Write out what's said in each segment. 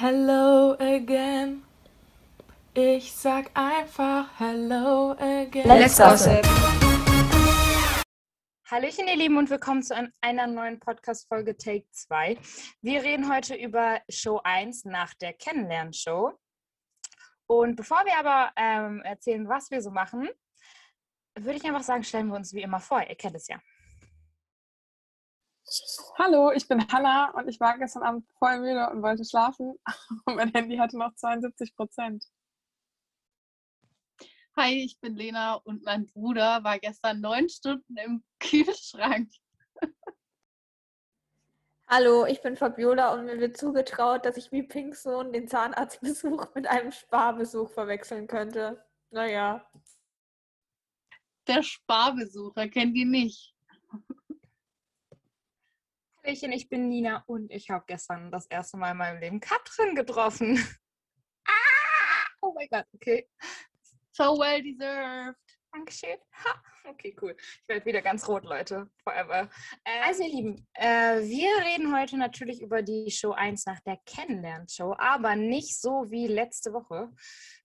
Hello again. Ich sag einfach Hello again. Let's gossip. Hallöchen, ihr Lieben, und willkommen zu einer neuen Podcast-Folge Take 2. Wir reden heute über Show 1 nach der Kennenlernshow. Und bevor wir aber ähm, erzählen, was wir so machen, würde ich einfach sagen, stellen wir uns wie immer vor. Ihr kennt es ja. Hallo, ich bin Hanna und ich war gestern Abend voll müde und wollte schlafen und mein Handy hatte noch 72 Prozent. Hi, ich bin Lena und mein Bruder war gestern neun Stunden im Kühlschrank. Hallo, ich bin Fabiola und mir wird zugetraut, dass ich wie Pinksohn den Zahnarztbesuch mit einem Sparbesuch verwechseln könnte. Naja. Der Sparbesucher kennt ihr nicht. Hallöchen, ich bin Nina und ich habe gestern das erste Mal in meinem Leben Katrin getroffen. Ah! Oh mein Gott, okay. So well deserved. Dankeschön. Ha. Okay, cool. Ich werde wieder ganz rot, Leute. Forever. Äh, also, ihr Lieben, äh, wir reden heute natürlich über die Show 1 nach der Kennenlernshow, aber nicht so wie letzte Woche,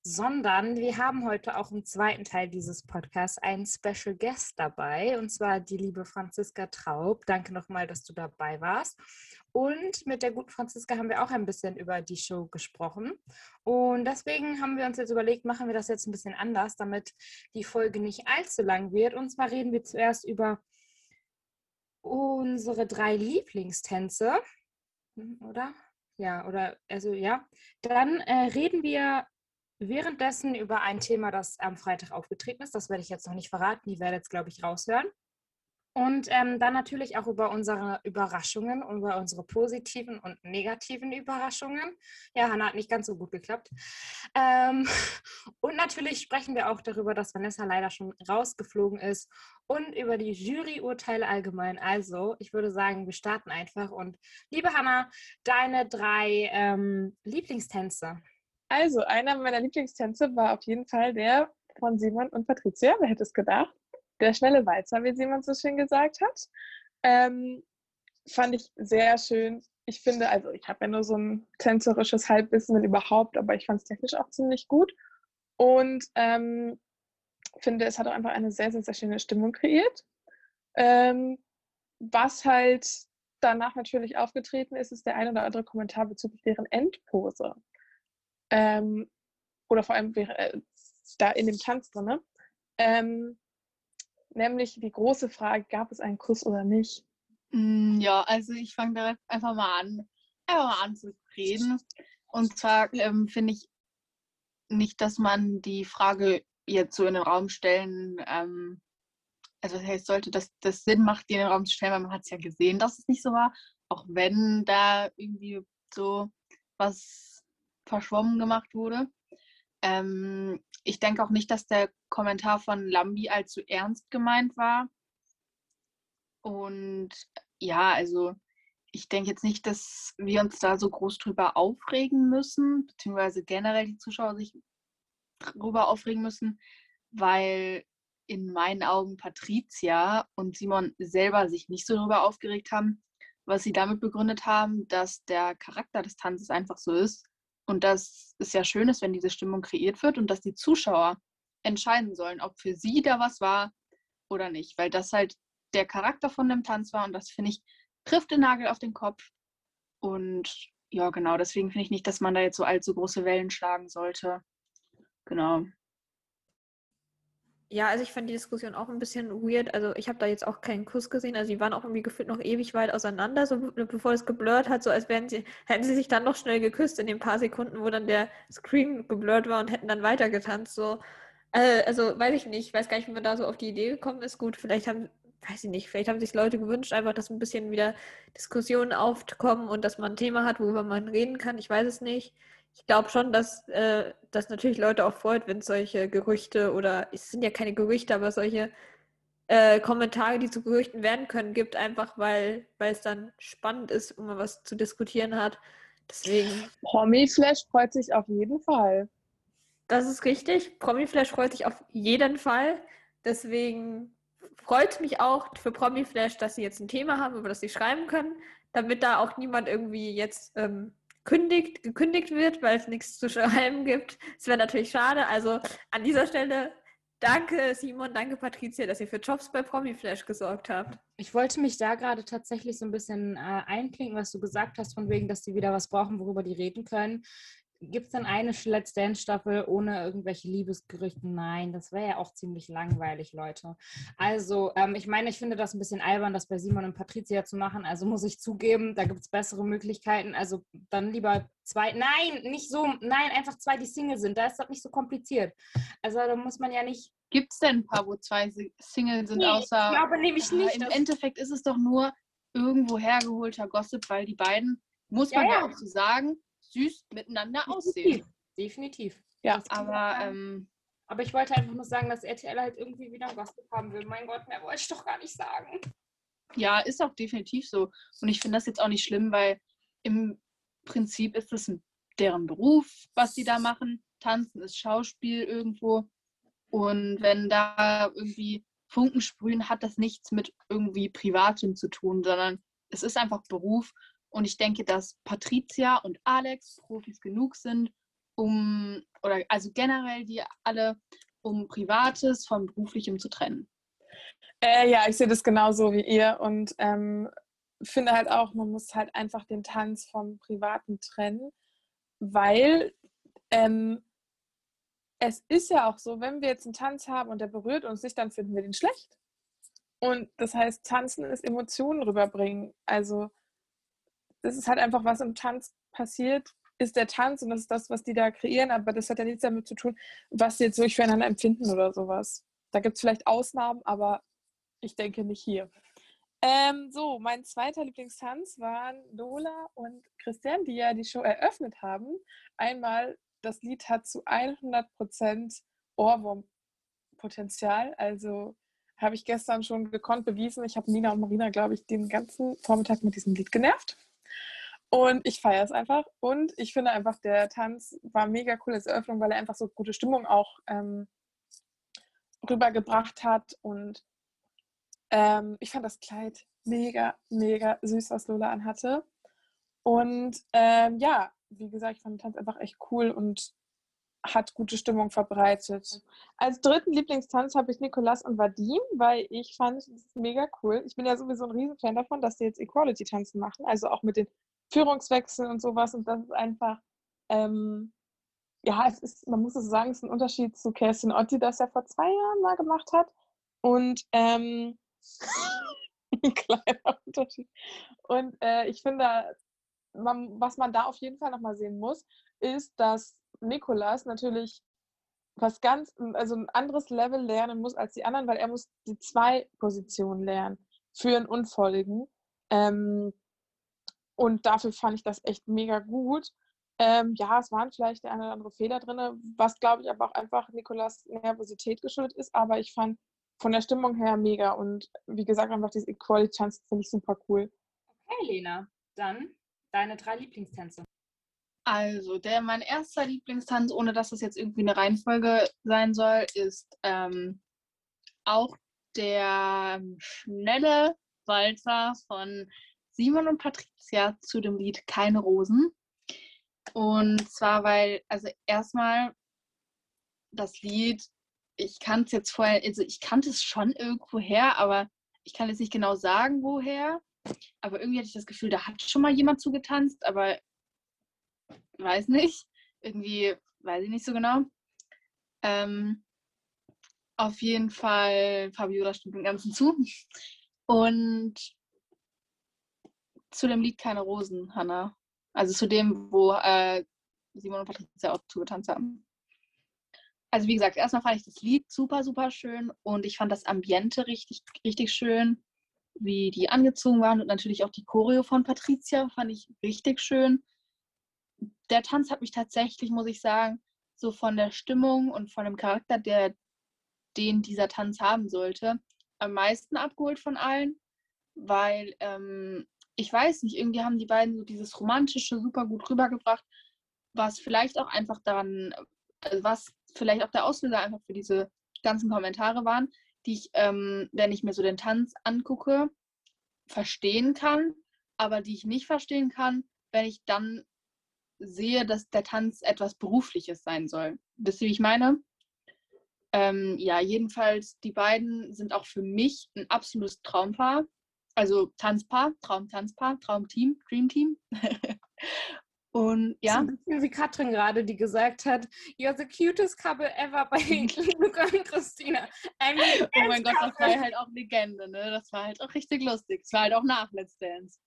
sondern wir haben heute auch im zweiten Teil dieses Podcasts einen Special Guest dabei, und zwar die liebe Franziska Traub. Danke nochmal, dass du dabei warst. Und mit der guten Franziska haben wir auch ein bisschen über die Show gesprochen. Und deswegen haben wir uns jetzt überlegt, machen wir das jetzt ein bisschen anders, damit die Folge nicht allzu lang wird. Und zwar reden wir zuerst über unsere drei Lieblingstänze, hm, oder? Ja, oder also ja. Dann äh, reden wir währenddessen über ein Thema, das am Freitag aufgetreten ist. Das werde ich jetzt noch nicht verraten. Die werdet jetzt, glaube ich, raushören. Und ähm, dann natürlich auch über unsere Überraschungen, über unsere positiven und negativen Überraschungen. Ja, Hannah hat nicht ganz so gut geklappt. Ähm, und natürlich sprechen wir auch darüber, dass Vanessa leider schon rausgeflogen ist und über die Juryurteile allgemein. Also, ich würde sagen, wir starten einfach. Und liebe Hannah, deine drei ähm, Lieblingstänze. Also, einer meiner Lieblingstänze war auf jeden Fall der von Simon und Patricia. Wer hätte es gedacht? Der schnelle Walzer, wie Simon so schön gesagt hat. Ähm, fand ich sehr schön. Ich finde, also ich habe ja nur so ein tänzerisches Halbwissen, überhaupt, aber ich fand es technisch auch ziemlich gut. Und ähm, finde, es hat auch einfach eine sehr, sehr, sehr schöne Stimmung kreiert. Ähm, was halt danach natürlich aufgetreten ist, ist der ein oder andere Kommentar bezüglich deren Endpose. Ähm, oder vor allem äh, da in dem Tanz drin. Ähm, nämlich die große Frage, gab es einen Kuss oder nicht? Mm, ja, also ich fange direkt einfach mal an, einfach mal an zu reden. Und zwar ähm, finde ich nicht, dass man die Frage jetzt so in den Raum stellen, ähm, also das heißt, sollte das, das Sinn macht, die in den Raum zu stellen, weil man hat es ja gesehen, dass es nicht so war, auch wenn da irgendwie so was verschwommen gemacht wurde. Ähm, ich denke auch nicht, dass der Kommentar von Lambi allzu ernst gemeint war. Und ja, also ich denke jetzt nicht, dass wir uns da so groß drüber aufregen müssen, beziehungsweise generell die Zuschauer sich darüber aufregen müssen, weil in meinen Augen Patricia und Simon selber sich nicht so darüber aufgeregt haben, was sie damit begründet haben, dass der Charakter des Tanzes einfach so ist und dass es ja schön ist, wenn diese Stimmung kreiert wird und dass die Zuschauer entscheiden sollen, ob für sie da was war oder nicht, weil das halt der Charakter von dem Tanz war und das finde ich trifft den Nagel auf den Kopf und ja genau, deswegen finde ich nicht, dass man da jetzt so allzu große Wellen schlagen sollte. Genau. Ja, also ich fand die Diskussion auch ein bisschen weird. Also ich habe da jetzt auch keinen Kuss gesehen. Also die waren auch irgendwie gefühlt noch ewig weit auseinander, so bevor es geblurrt hat, so als wären sie, hätten sie sich dann noch schnell geküsst in den paar Sekunden, wo dann der Screen geblurrt war und hätten dann weitergetanzt. So. Äh, also weiß ich nicht, ich weiß gar nicht, wie man da so auf die Idee gekommen ist. Gut, vielleicht haben, weiß ich nicht, vielleicht haben sich Leute gewünscht, einfach, dass ein bisschen wieder Diskussionen aufkommen und dass man ein Thema hat, worüber man reden kann. Ich weiß es nicht ich glaube schon, dass äh, das natürlich Leute auch freut, wenn es solche Gerüchte oder es sind ja keine Gerüchte, aber solche äh, Kommentare, die zu Gerüchten werden können, gibt, einfach weil, weil es dann spannend ist und man was zu diskutieren hat. Deswegen. Promi-Flash freut sich auf jeden Fall. Das ist richtig. Promi-Flash freut sich auf jeden Fall. Deswegen freut es mich auch für Promi-Flash, dass sie jetzt ein Thema haben, über das sie schreiben können, damit da auch niemand irgendwie jetzt ähm, kündigt, gekündigt wird, weil es nichts zu schreiben gibt. Das wäre natürlich schade. Also an dieser Stelle danke Simon, danke Patricia, dass ihr für Jobs bei Promiflash gesorgt habt. Ich wollte mich da gerade tatsächlich so ein bisschen äh, einklinken, was du gesagt hast, von wegen, dass die wieder was brauchen, worüber die reden können. Gibt es denn eine Let's Dance-Staffel ohne irgendwelche Liebesgerüchte? Nein, das wäre ja auch ziemlich langweilig, Leute. Also, ähm, ich meine, ich finde das ein bisschen albern, das bei Simon und Patricia zu machen. Also muss ich zugeben, da gibt es bessere Möglichkeiten. Also dann lieber zwei. Nein, nicht so. Nein, einfach zwei, die Single sind. Da ist das nicht so kompliziert. Also da muss man ja nicht. Gibt es denn ein paar, wo zwei Single sind, Nee, außer. ich glaube nämlich Ah, nicht. Im Endeffekt ist es doch nur irgendwo hergeholter Gossip, weil die beiden, muss Ja, man ja, ja. auch so sagen, süß miteinander aussehen. Definitiv. Ja. Aber ähm, Aber ich wollte einfach nur sagen, dass RTL halt irgendwie wieder ein Gossip haben will. Mein Gott, mehr wollte ich doch gar nicht sagen. ja, ist auch definitiv so. Und ich finde das jetzt auch nicht schlimm, weil im Prinzip ist es deren Beruf, was die da machen. Tanzen ist Schauspiel irgendwo. Und wenn da irgendwie Funken sprühen, hat das nichts mit irgendwie Privatem zu tun, sondern es ist einfach Beruf. Und ich denke, dass Patricia und Alex Profis genug sind, um, oder also generell die alle, um Privates von Beruflichem zu trennen. Äh, ja, ich sehe das genauso wie ihr und ähm, finde halt auch, man muss halt einfach den Tanz vom Privaten trennen, weil ähm, es ist ja auch so, wenn wir jetzt einen Tanz haben und der berührt uns nicht, dann finden wir den schlecht. Und das heißt, tanzen ist Emotionen rüberbringen. Also das ist halt einfach, was im Tanz passiert, ist der Tanz und das ist das, was die da kreieren, aber das hat ja nichts damit zu tun, was sie jetzt wirklich füreinander empfinden oder sowas. Da gibt es vielleicht Ausnahmen, aber ich denke nicht hier. Ähm, so, mein zweiter Lieblingstanz waren Lola und Christian, die ja die Show eröffnet haben. Einmal, das Lied hat zu 100% Ohrwurmpotenzial. Also habe ich gestern schon gekonnt bewiesen. Ich habe Nina und Marina, glaube ich, den ganzen Vormittag mit diesem Lied genervt. Und ich feiere es einfach. Und ich finde einfach, der Tanz war mega cool als Eröffnung, weil er einfach so gute Stimmung auch ähm, rübergebracht hat. Und ähm, ich fand das Kleid mega, mega süß, was Lola anhatte. Und ähm, ja, wie gesagt, ich fand den Tanz einfach echt cool und hat gute Stimmung verbreitet. Als dritten Lieblingstanz habe ich Nicolas und Vadim, weil ich fand es ist mega cool. Ich bin ja sowieso ein Riesenfan davon, dass die jetzt Equality-Tanzen machen, also auch mit den Führungswechseln und sowas. Und das ist einfach, ähm, ja, es ist, man muss es sagen, es ist ein Unterschied zu Kerstin Otti, das er vor zwei Jahren mal gemacht hat. Und ähm, ein kleiner Unterschied. Und äh, ich finde, man, was man da auf jeden Fall nochmal sehen muss, ist, dass Nikolas natürlich was ganz, also ein anderes Level lernen muss als die anderen, weil er muss die zwei Positionen lernen, führen und folgen. Ähm, und dafür fand ich das echt mega gut. Ähm, ja, es waren vielleicht der eine oder andere Fehler drin, was glaube ich aber auch einfach Nikolas Nervosität geschuldet ist, aber ich fand von der Stimmung her mega und wie gesagt, einfach diese Equality Chance finde ich super cool. Okay, Lena, dann deine drei Lieblingstänze. Also, der mein erster Lieblingstanz, ohne dass das jetzt irgendwie eine Reihenfolge sein soll, ist ähm, auch der schnelle Walzer von Simon und Patricia zu dem Lied Keine Rosen. Und zwar, weil, also erstmal das Lied, ich kannte es jetzt vorher, also ich kannte es schon irgendwo her, aber ich kann jetzt nicht genau sagen, woher. Aber irgendwie hatte ich das Gefühl, da hat schon mal jemand zugetanzt, aber weiß nicht. Irgendwie weiß ich nicht so genau. Ähm, auf jeden Fall, Fabiola stimmt dem Ganzen zu. Und zu dem Lied Keine Rosen, Hanna. Also zu dem, wo äh, Simon und Patricia auch zugetanzt haben. Also wie gesagt, erstmal fand ich das Lied super, super schön und ich fand das Ambiente richtig, richtig schön, wie die angezogen waren und natürlich auch die Choreo von Patricia fand ich richtig schön. Der Tanz hat mich tatsächlich, muss ich sagen, so von der Stimmung und von dem Charakter, der den dieser Tanz haben sollte, am meisten abgeholt von allen, weil ähm, ich weiß nicht, irgendwie haben die beiden so dieses Romantische super gut rübergebracht, was vielleicht auch einfach daran, äh, was vielleicht auch der Auslöser einfach für diese ganzen Kommentare waren, die ich, ähm, wenn ich mir so den Tanz angucke, verstehen kann, aber die ich nicht verstehen kann, wenn ich dann sehe, dass der Tanz etwas Berufliches sein soll. Wisst ihr, wie ich meine? Ähm, ja, jedenfalls, die beiden sind auch für mich ein absolutes Traumpaar. Also Tanzpaar, Traum-Tanzpaar, Traumteam, Dreamteam. Und ja. So ein bisschen wie Katrin gerade, die gesagt hat, you're the cutest couple ever bei Luca und Christina. I mean, oh mein Gott, das war halt auch Legende, ne? Das war halt auch richtig lustig. Es war halt auch nach Let's Dance.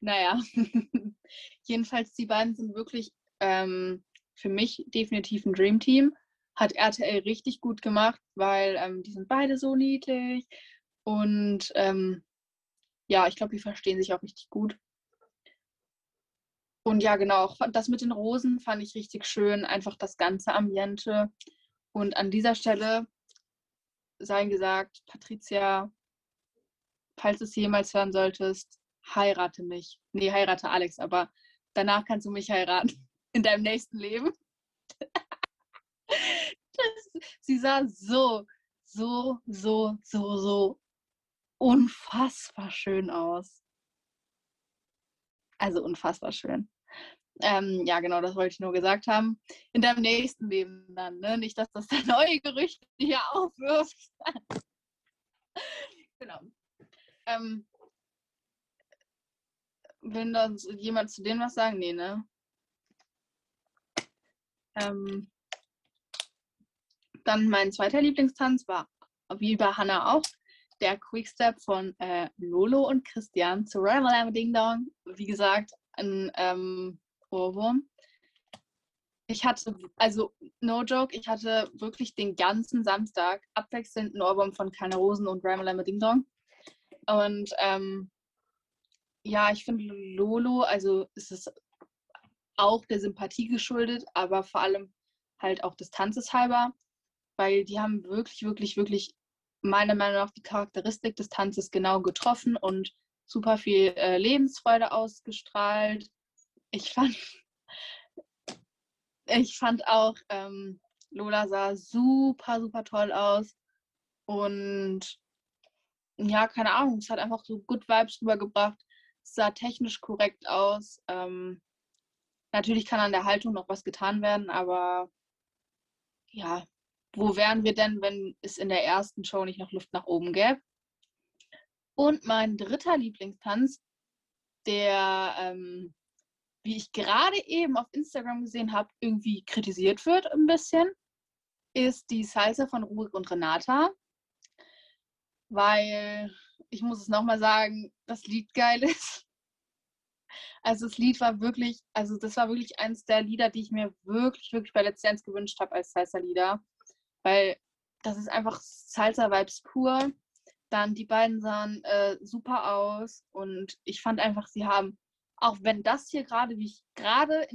Naja, jedenfalls die beiden sind wirklich ähm, für mich definitiv ein Dreamteam. Hat RTL richtig gut gemacht, weil ähm, die sind beide so niedlich. Und ähm, ja, ich glaube, die verstehen sich auch richtig gut. Und ja, genau, das mit den Rosen fand ich richtig schön, einfach das ganze Ambiente. Und an dieser Stelle sei gesagt, Patricia, falls du es jemals hören solltest, heirate mich. Nee, heirate Alex, aber danach kannst du mich heiraten in deinem nächsten Leben. das, sie sah so, so, so, so, so unfassbar schön aus. Also unfassbar schön. Ähm, ja, genau, das wollte ich nur gesagt haben. In deinem nächsten Leben dann, ne? Nicht, dass das da neue Gerüchte hier aufwirft. genau. Ähm, will da jemand zu denen was sagen? Nee, ne? Ähm, dann mein zweiter Lieblingstanz war, wie bei Hannah auch, der Quickstep von äh, Lolo und Christian zu Ramalama Ding Dong. Wie gesagt, ein ähm, Ohrwurm. Ich hatte, also no joke, ich hatte wirklich den ganzen Samstag abwechselnd einen Ohrwurm von Keine Rosen und Ramalama Ding Dong. Und ähm, ja, ich finde Lolo, also es ist auch der Sympathie geschuldet, aber vor allem halt auch des Tanzes halber, weil die haben wirklich, wirklich, wirklich meiner Meinung nach die Charakteristik des Tanzes genau getroffen und super viel äh, Lebensfreude ausgestrahlt. Ich fand, ich fand auch, ähm, Lola sah super, super toll aus. Und ja, keine Ahnung, es hat einfach so Good Vibes rübergebracht. Es sah technisch korrekt aus. Ähm, natürlich kann an der Haltung noch was getan werden, aber ja, wo wären wir denn, wenn es in der ersten Show nicht noch Luft nach oben gäbe? Und mein dritter Lieblingstanz, der, ähm, wie ich gerade eben auf Instagram gesehen habe, irgendwie kritisiert wird ein bisschen, ist die Salsa von Rurik und Renata. Weil, ich muss es nochmal sagen, das Lied geil ist. Also das Lied war wirklich, also das war wirklich eines der Lieder, die ich mir wirklich, wirklich bei Let's Dance gewünscht habe als Salsa-Lieder weil das ist einfach Salsa-Vibes pur. Dann die beiden sahen äh, super aus und ich fand einfach, sie haben, auch wenn das hier gerade, wie ich gerade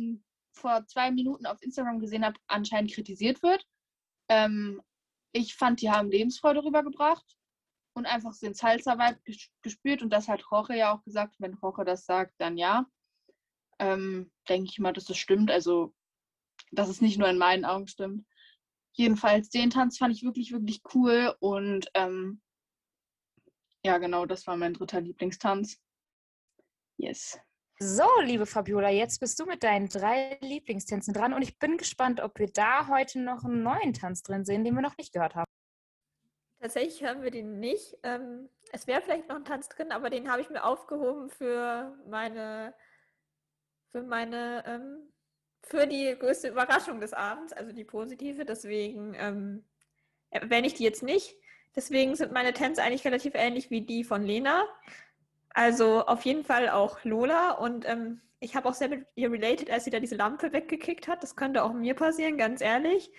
vor zwei Minuten auf Instagram gesehen habe, anscheinend kritisiert wird, ähm, ich fand, die haben Lebensfreude rübergebracht und einfach den Salsa-Vibe gespürt und das hat Jorge ja auch gesagt. Wenn Jorge das sagt, dann ja. Ähm, Denke ich mal, dass das stimmt. Also, dass es nicht nur in meinen Augen stimmt. Jedenfalls, den Tanz fand ich wirklich, wirklich cool. Und ähm, ja, genau, das war mein dritter Lieblingstanz. Yes. So, liebe Fabiola, jetzt bist du mit deinen drei Lieblingstänzen dran und ich bin gespannt, ob wir da heute noch einen neuen Tanz drin sehen, den wir noch nicht gehört haben. Tatsächlich hören wir den nicht. Ähm, es wäre vielleicht noch ein Tanz drin, aber den habe ich mir aufgehoben für meine, für meine ähm, für die größte Überraschung des Abends, also die positive. Deswegen ähm, erwähne ich die jetzt nicht. Deswegen sind meine Tänze eigentlich relativ ähnlich wie die von Lena. Also auf jeden Fall auch Lola. Und ähm, ich habe auch sehr mit ihr related, als sie da diese Lampe weggekickt hat. Das könnte auch mir passieren, ganz ehrlich.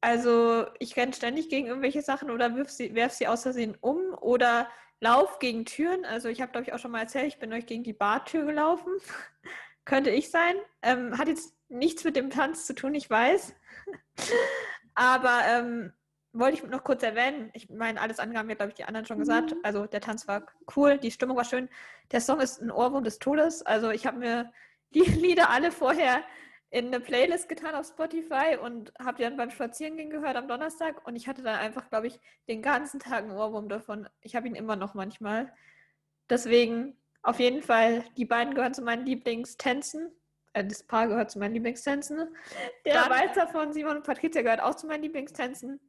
Also ich renne ständig gegen irgendwelche Sachen oder wirf sie, werf sie aus Versehen um oder lauf gegen Türen. Also ich habe, glaube ich, auch schon mal erzählt, ich bin euch gegen die Bartür gelaufen. könnte ich sein. Ähm, hat jetzt nichts mit dem Tanz zu tun, ich weiß. Aber ähm, wollte ich noch kurz erwähnen. Ich meine, alles andere haben ja, glaube ich, die anderen schon gesagt. Mhm. Also der Tanz war cool, die Stimmung war schön. Der Song ist ein Ohrwurm des Todes. Also ich habe mir die Lieder alle vorher in eine Playlist getan auf Spotify und habe die dann beim Spazierengehen gehört am Donnerstag und ich hatte dann einfach, glaube ich, den ganzen Tag einen Ohrwurm davon. Ich habe ihn immer noch manchmal. Deswegen auf jeden Fall, die beiden gehören zu meinen Lieblingstänzen das Paar gehört zu meinen Lieblingstänzen. Der Dann- Walzer von Simon und Patricia gehört auch zu meinen Lieblingstänzen.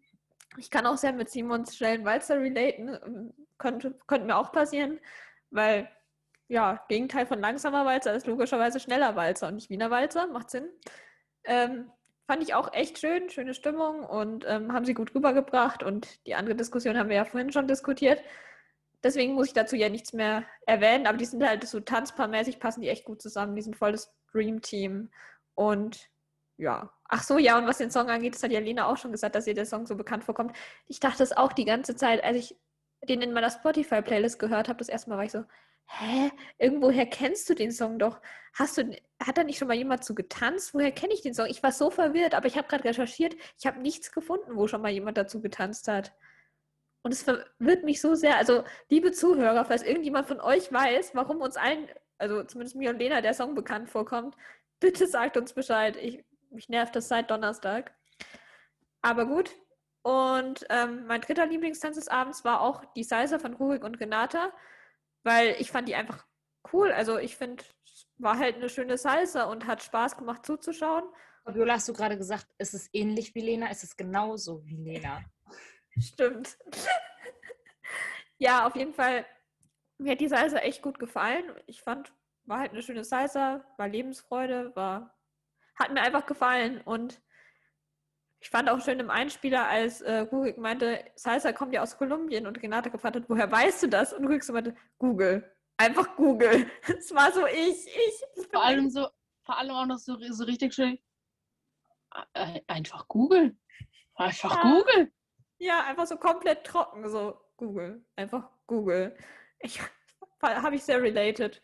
Ich kann auch sehr mit Simons schnellen Walzer relaten. ähm, Könnte, könnte mir auch passieren, weil, ja, Gegenteil von langsamer Walzer ist logischerweise schneller Walzer und nicht Wiener Walzer. Macht Sinn. Ähm, fand ich auch echt schön, schöne Stimmung und ähm, haben sie gut rübergebracht. Und die andere Diskussion haben wir ja vorhin schon diskutiert. Deswegen muss ich dazu ja nichts mehr erwähnen, aber die sind halt so tanzpaarmäßig, passen die echt gut zusammen. Die sind voll das Dream Team. Und ja. Ach so, ja, und was den Song angeht, das hat ja Lena auch schon gesagt, dass ihr der Song so bekannt vorkommt. Ich dachte es auch die ganze Zeit, als ich den in meiner Spotify-Playlist gehört habe, das erste Mal war ich so, hä? Irgendwoher kennst du den Song doch? Hast du, hat da nicht schon mal jemand zu getanzt? Woher kenne ich den Song? Ich war so verwirrt, aber ich habe gerade recherchiert, ich habe nichts gefunden, wo schon mal jemand dazu getanzt hat. Und es verwirrt mich so sehr. Also, liebe Zuhörer, falls irgendjemand von euch weiß, warum uns allen, also zumindest mir und Lena, der Song bekannt vorkommt, bitte sagt uns Bescheid. Ich, mich nervt das seit Donnerstag. Aber gut. Und ähm, mein dritter Lieblingstanz des Abends war auch die Salsa von Rurik und Renata, weil ich fand die einfach cool. Also ich finde, es war halt eine schöne Salsa und hat Spaß gemacht zuzuschauen. Fabiola, hast du gerade gesagt, ist es ähnlich wie Lena? Ist es genauso wie Lena? Stimmt. ja, auf jeden Fall. Mir hat die Salsa echt gut gefallen. Ich fand, war halt eine schöne Salsa, war Lebensfreude, war, hat mir einfach gefallen. Und ich fand auch schön im Einspieler, als äh, Rurik meinte, Salsa kommt ja aus Kolumbien und Renate gefragt hat, woher weißt du das? Und Rurik so meinte, Google. Einfach Google. Es war so ich, ich. Vor allem so, vor allem auch noch so, so richtig schön. äh, Einfach googeln. Einfach Ja. googeln. Ja, einfach so komplett trocken, so Google. Einfach Google. Ich habe ich sehr related.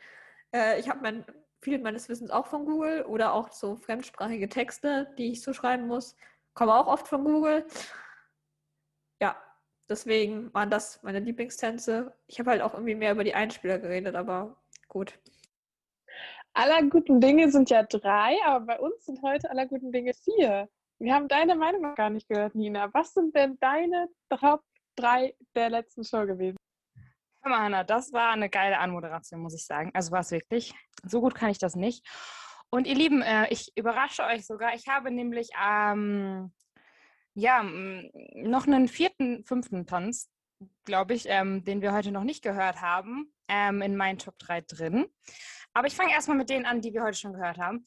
Äh, ich habe mein, viel meines Wissens auch von Google oder auch so fremdsprachige Texte, die ich so schreiben muss, kommen auch oft von Google. Ja, deswegen waren das meine Lieblingstänze. Ich habe halt auch irgendwie mehr über die Einspieler geredet, aber gut. Aller guten Dinge sind ja drei, aber bei uns sind heute aller guten Dinge vier. Wir haben deine Meinung noch gar nicht gehört, Nina. Was sind denn deine Top 3 der letzten Show gewesen? Mal, Hanna, das war eine geile Anmoderation, muss ich sagen. Also war es wirklich. So gut kann ich das nicht. Und ihr Lieben, äh, ich überrasche euch sogar. Ich habe nämlich ähm, ja, noch einen vierten, fünften Tanz, glaube ich, ähm, den wir heute noch nicht gehört haben, ähm, in meinen Top 3 drin. Aber ich fange erstmal mit denen an, die wir heute schon gehört haben.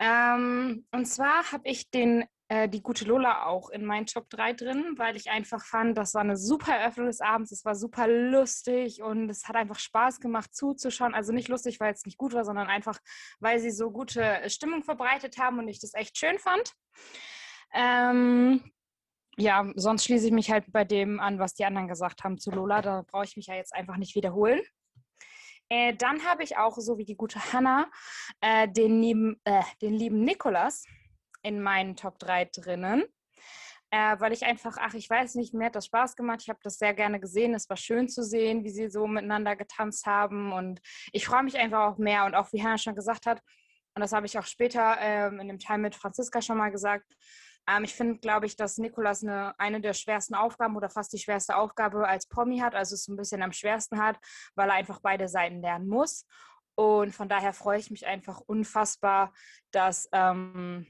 Ähm, und zwar habe ich den, äh, die gute Lola auch in meinen Top 3 drin, weil ich einfach fand, das war eine super Eröffnung des Abends. Es war super lustig und es hat einfach Spaß gemacht zuzuschauen. Also nicht lustig, weil es nicht gut war, sondern einfach, weil sie so gute Stimmung verbreitet haben und ich das echt schön fand. Ähm, ja, sonst schließe ich mich halt bei dem an, was die anderen gesagt haben zu Lola. Da brauche ich mich ja jetzt einfach nicht wiederholen. Äh, dann habe ich auch, so wie die gute Hanna, äh, den, äh, den lieben Nikolas in meinen Top 3 drinnen. Äh, weil ich einfach, ach, ich weiß nicht, mir hat das Spaß gemacht. Ich habe das sehr gerne gesehen. Es war schön zu sehen, wie sie so miteinander getanzt haben. Und ich freue mich einfach auch mehr. Und auch wie Hanna schon gesagt hat, und das habe ich auch später ähm, in dem Teil mit Franziska schon mal gesagt, ähm, ich finde, glaube ich, dass Nikolas eine, eine der schwersten Aufgaben oder fast die schwerste Aufgabe als Promi hat, also es ein bisschen am schwersten hat, weil er einfach beide Seiten lernen muss. Und von daher freue ich mich einfach unfassbar, dass ähm,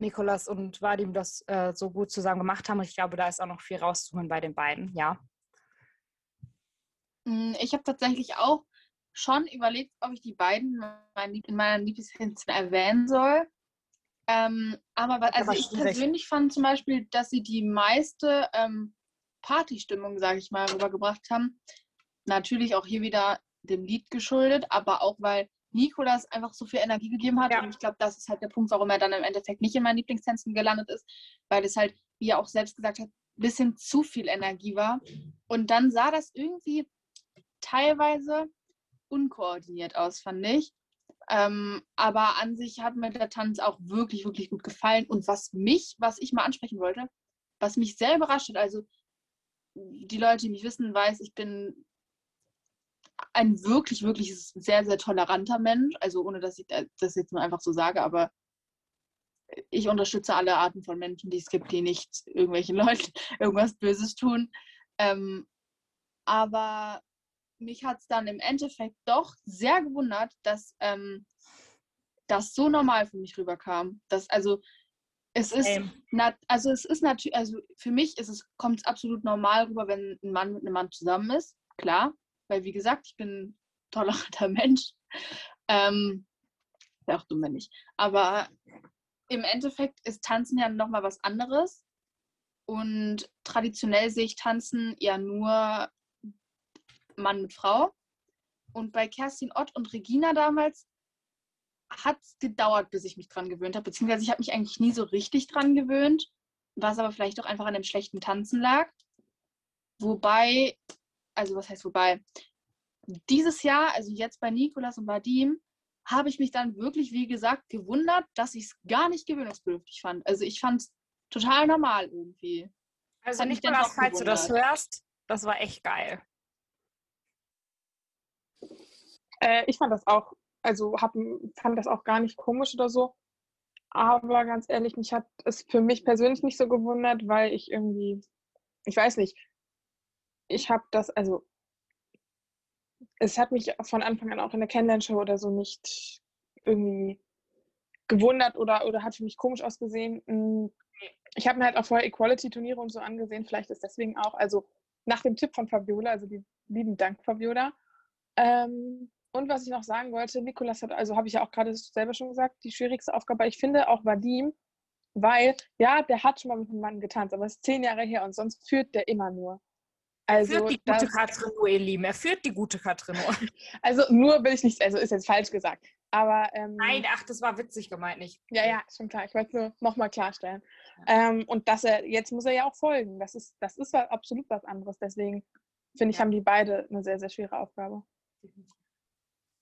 Nikolas und Vadim das äh, so gut zusammen gemacht haben. Ich glaube, da ist auch noch viel rauszuholen bei den beiden, ja. Mm, Ich habe tatsächlich auch schon überlegt, ob ich die beiden in meiner Lieblingstänzen erwähnen soll. Ähm, aber also Aber ich persönlich fand zum Beispiel, dass sie die meiste ähm, Partystimmung, sage ich mal, rübergebracht haben. Natürlich auch hier wieder dem Lied geschuldet, aber auch weil Nikolas einfach so viel Energie gegeben hat. Ja. Und ich glaube, das ist halt der Punkt, warum er dann im Endeffekt nicht in meinen Lieblingstänzen gelandet ist, weil es halt, wie er auch selbst gesagt hat, ein bisschen zu viel Energie war. Und dann sah das irgendwie teilweise unkoordiniert aus, fand ich. Ähm, aber an sich hat mir der Tanz auch wirklich, wirklich gut gefallen. Und was mich, was ich mal ansprechen wollte, was mich sehr überrascht hat, also die Leute, die mich wissen, weiß, ich bin ein wirklich, wirklich sehr, sehr toleranter Mensch. Also ohne, dass ich äh, das jetzt nur einfach so sage, aber ich unterstütze alle Arten von Menschen, die es gibt, die nicht irgendwelchen Leuten irgendwas Böses tun. Ähm, aber mich hat es dann im Endeffekt doch sehr gewundert, dass ähm, das so normal für mich rüberkam. Das, also, es ist, nat also es ist natürlich, also für mich ist es, kommt es absolut normal rüber, wenn ein Mann mit einem Mann zusammen ist. Klar, weil wie gesagt, ich bin ein toleranter Mensch. Ähm, Wäre auch dumm, wenn nicht. Aber im Endeffekt ist Tanzen ja nochmal was anderes. Und traditionell sehe ich Tanzen ja nur Mann mit Frau. Und bei Kerstin Ott und Regina damals hat es gedauert, bis ich mich dran gewöhnt habe. Beziehungsweise ich habe mich eigentlich nie so richtig dran gewöhnt, was aber vielleicht auch einfach an dem schlechten Tanzen lag. Wobei, also was heißt wobei, dieses Jahr, also jetzt bei Nikolas und Vadim, habe ich mich dann wirklich, wie gesagt, gewundert, dass ich es gar nicht gewöhnungsbedürftig fand. Also ich fand es total normal irgendwie. Also dann Nikolas, auch falls du das hörst, das war echt geil. Äh, ich fand das auch, also hab, fand das auch gar nicht komisch oder so. Aber ganz ehrlich, mich hat es für mich persönlich nicht so gewundert, weil ich irgendwie, ich weiß nicht, ich habe das, also es hat mich von Anfang an auch in der Kennenlernshow oder so nicht irgendwie gewundert oder, oder hat für mich komisch ausgesehen. Mm, Ich habe mir halt auch vorher Equality-Turniere und so angesehen, vielleicht ist deswegen auch, also nach dem Tipp von Fabiola, also die lieben Dank, Fabiola. Ähm, und was ich noch sagen wollte, Nikolas hat, also habe ich ja auch gerade selber schon gesagt, die schwierigste Aufgabe, ich finde auch Vadim, weil, ja, der hat schon mal mit einem Mann getanzt, aber es ist zehn Jahre her und sonst führt der immer nur. Also, führt die gute Katrin nur, ihr Lieben. Er führt die gute Katrin nur. also nur will ich nicht, also ist jetzt falsch gesagt. Aber ähm, Nein, ach, das war witzig gemeint, nicht. Ja, ja, schon klar. Ich wollte es nur nochmal klarstellen. Ähm, und dass er, jetzt muss er ja auch folgen. Das ist, das ist absolut was anderes. Deswegen finde ich, Ja. haben die beide eine sehr, sehr schwere Aufgabe.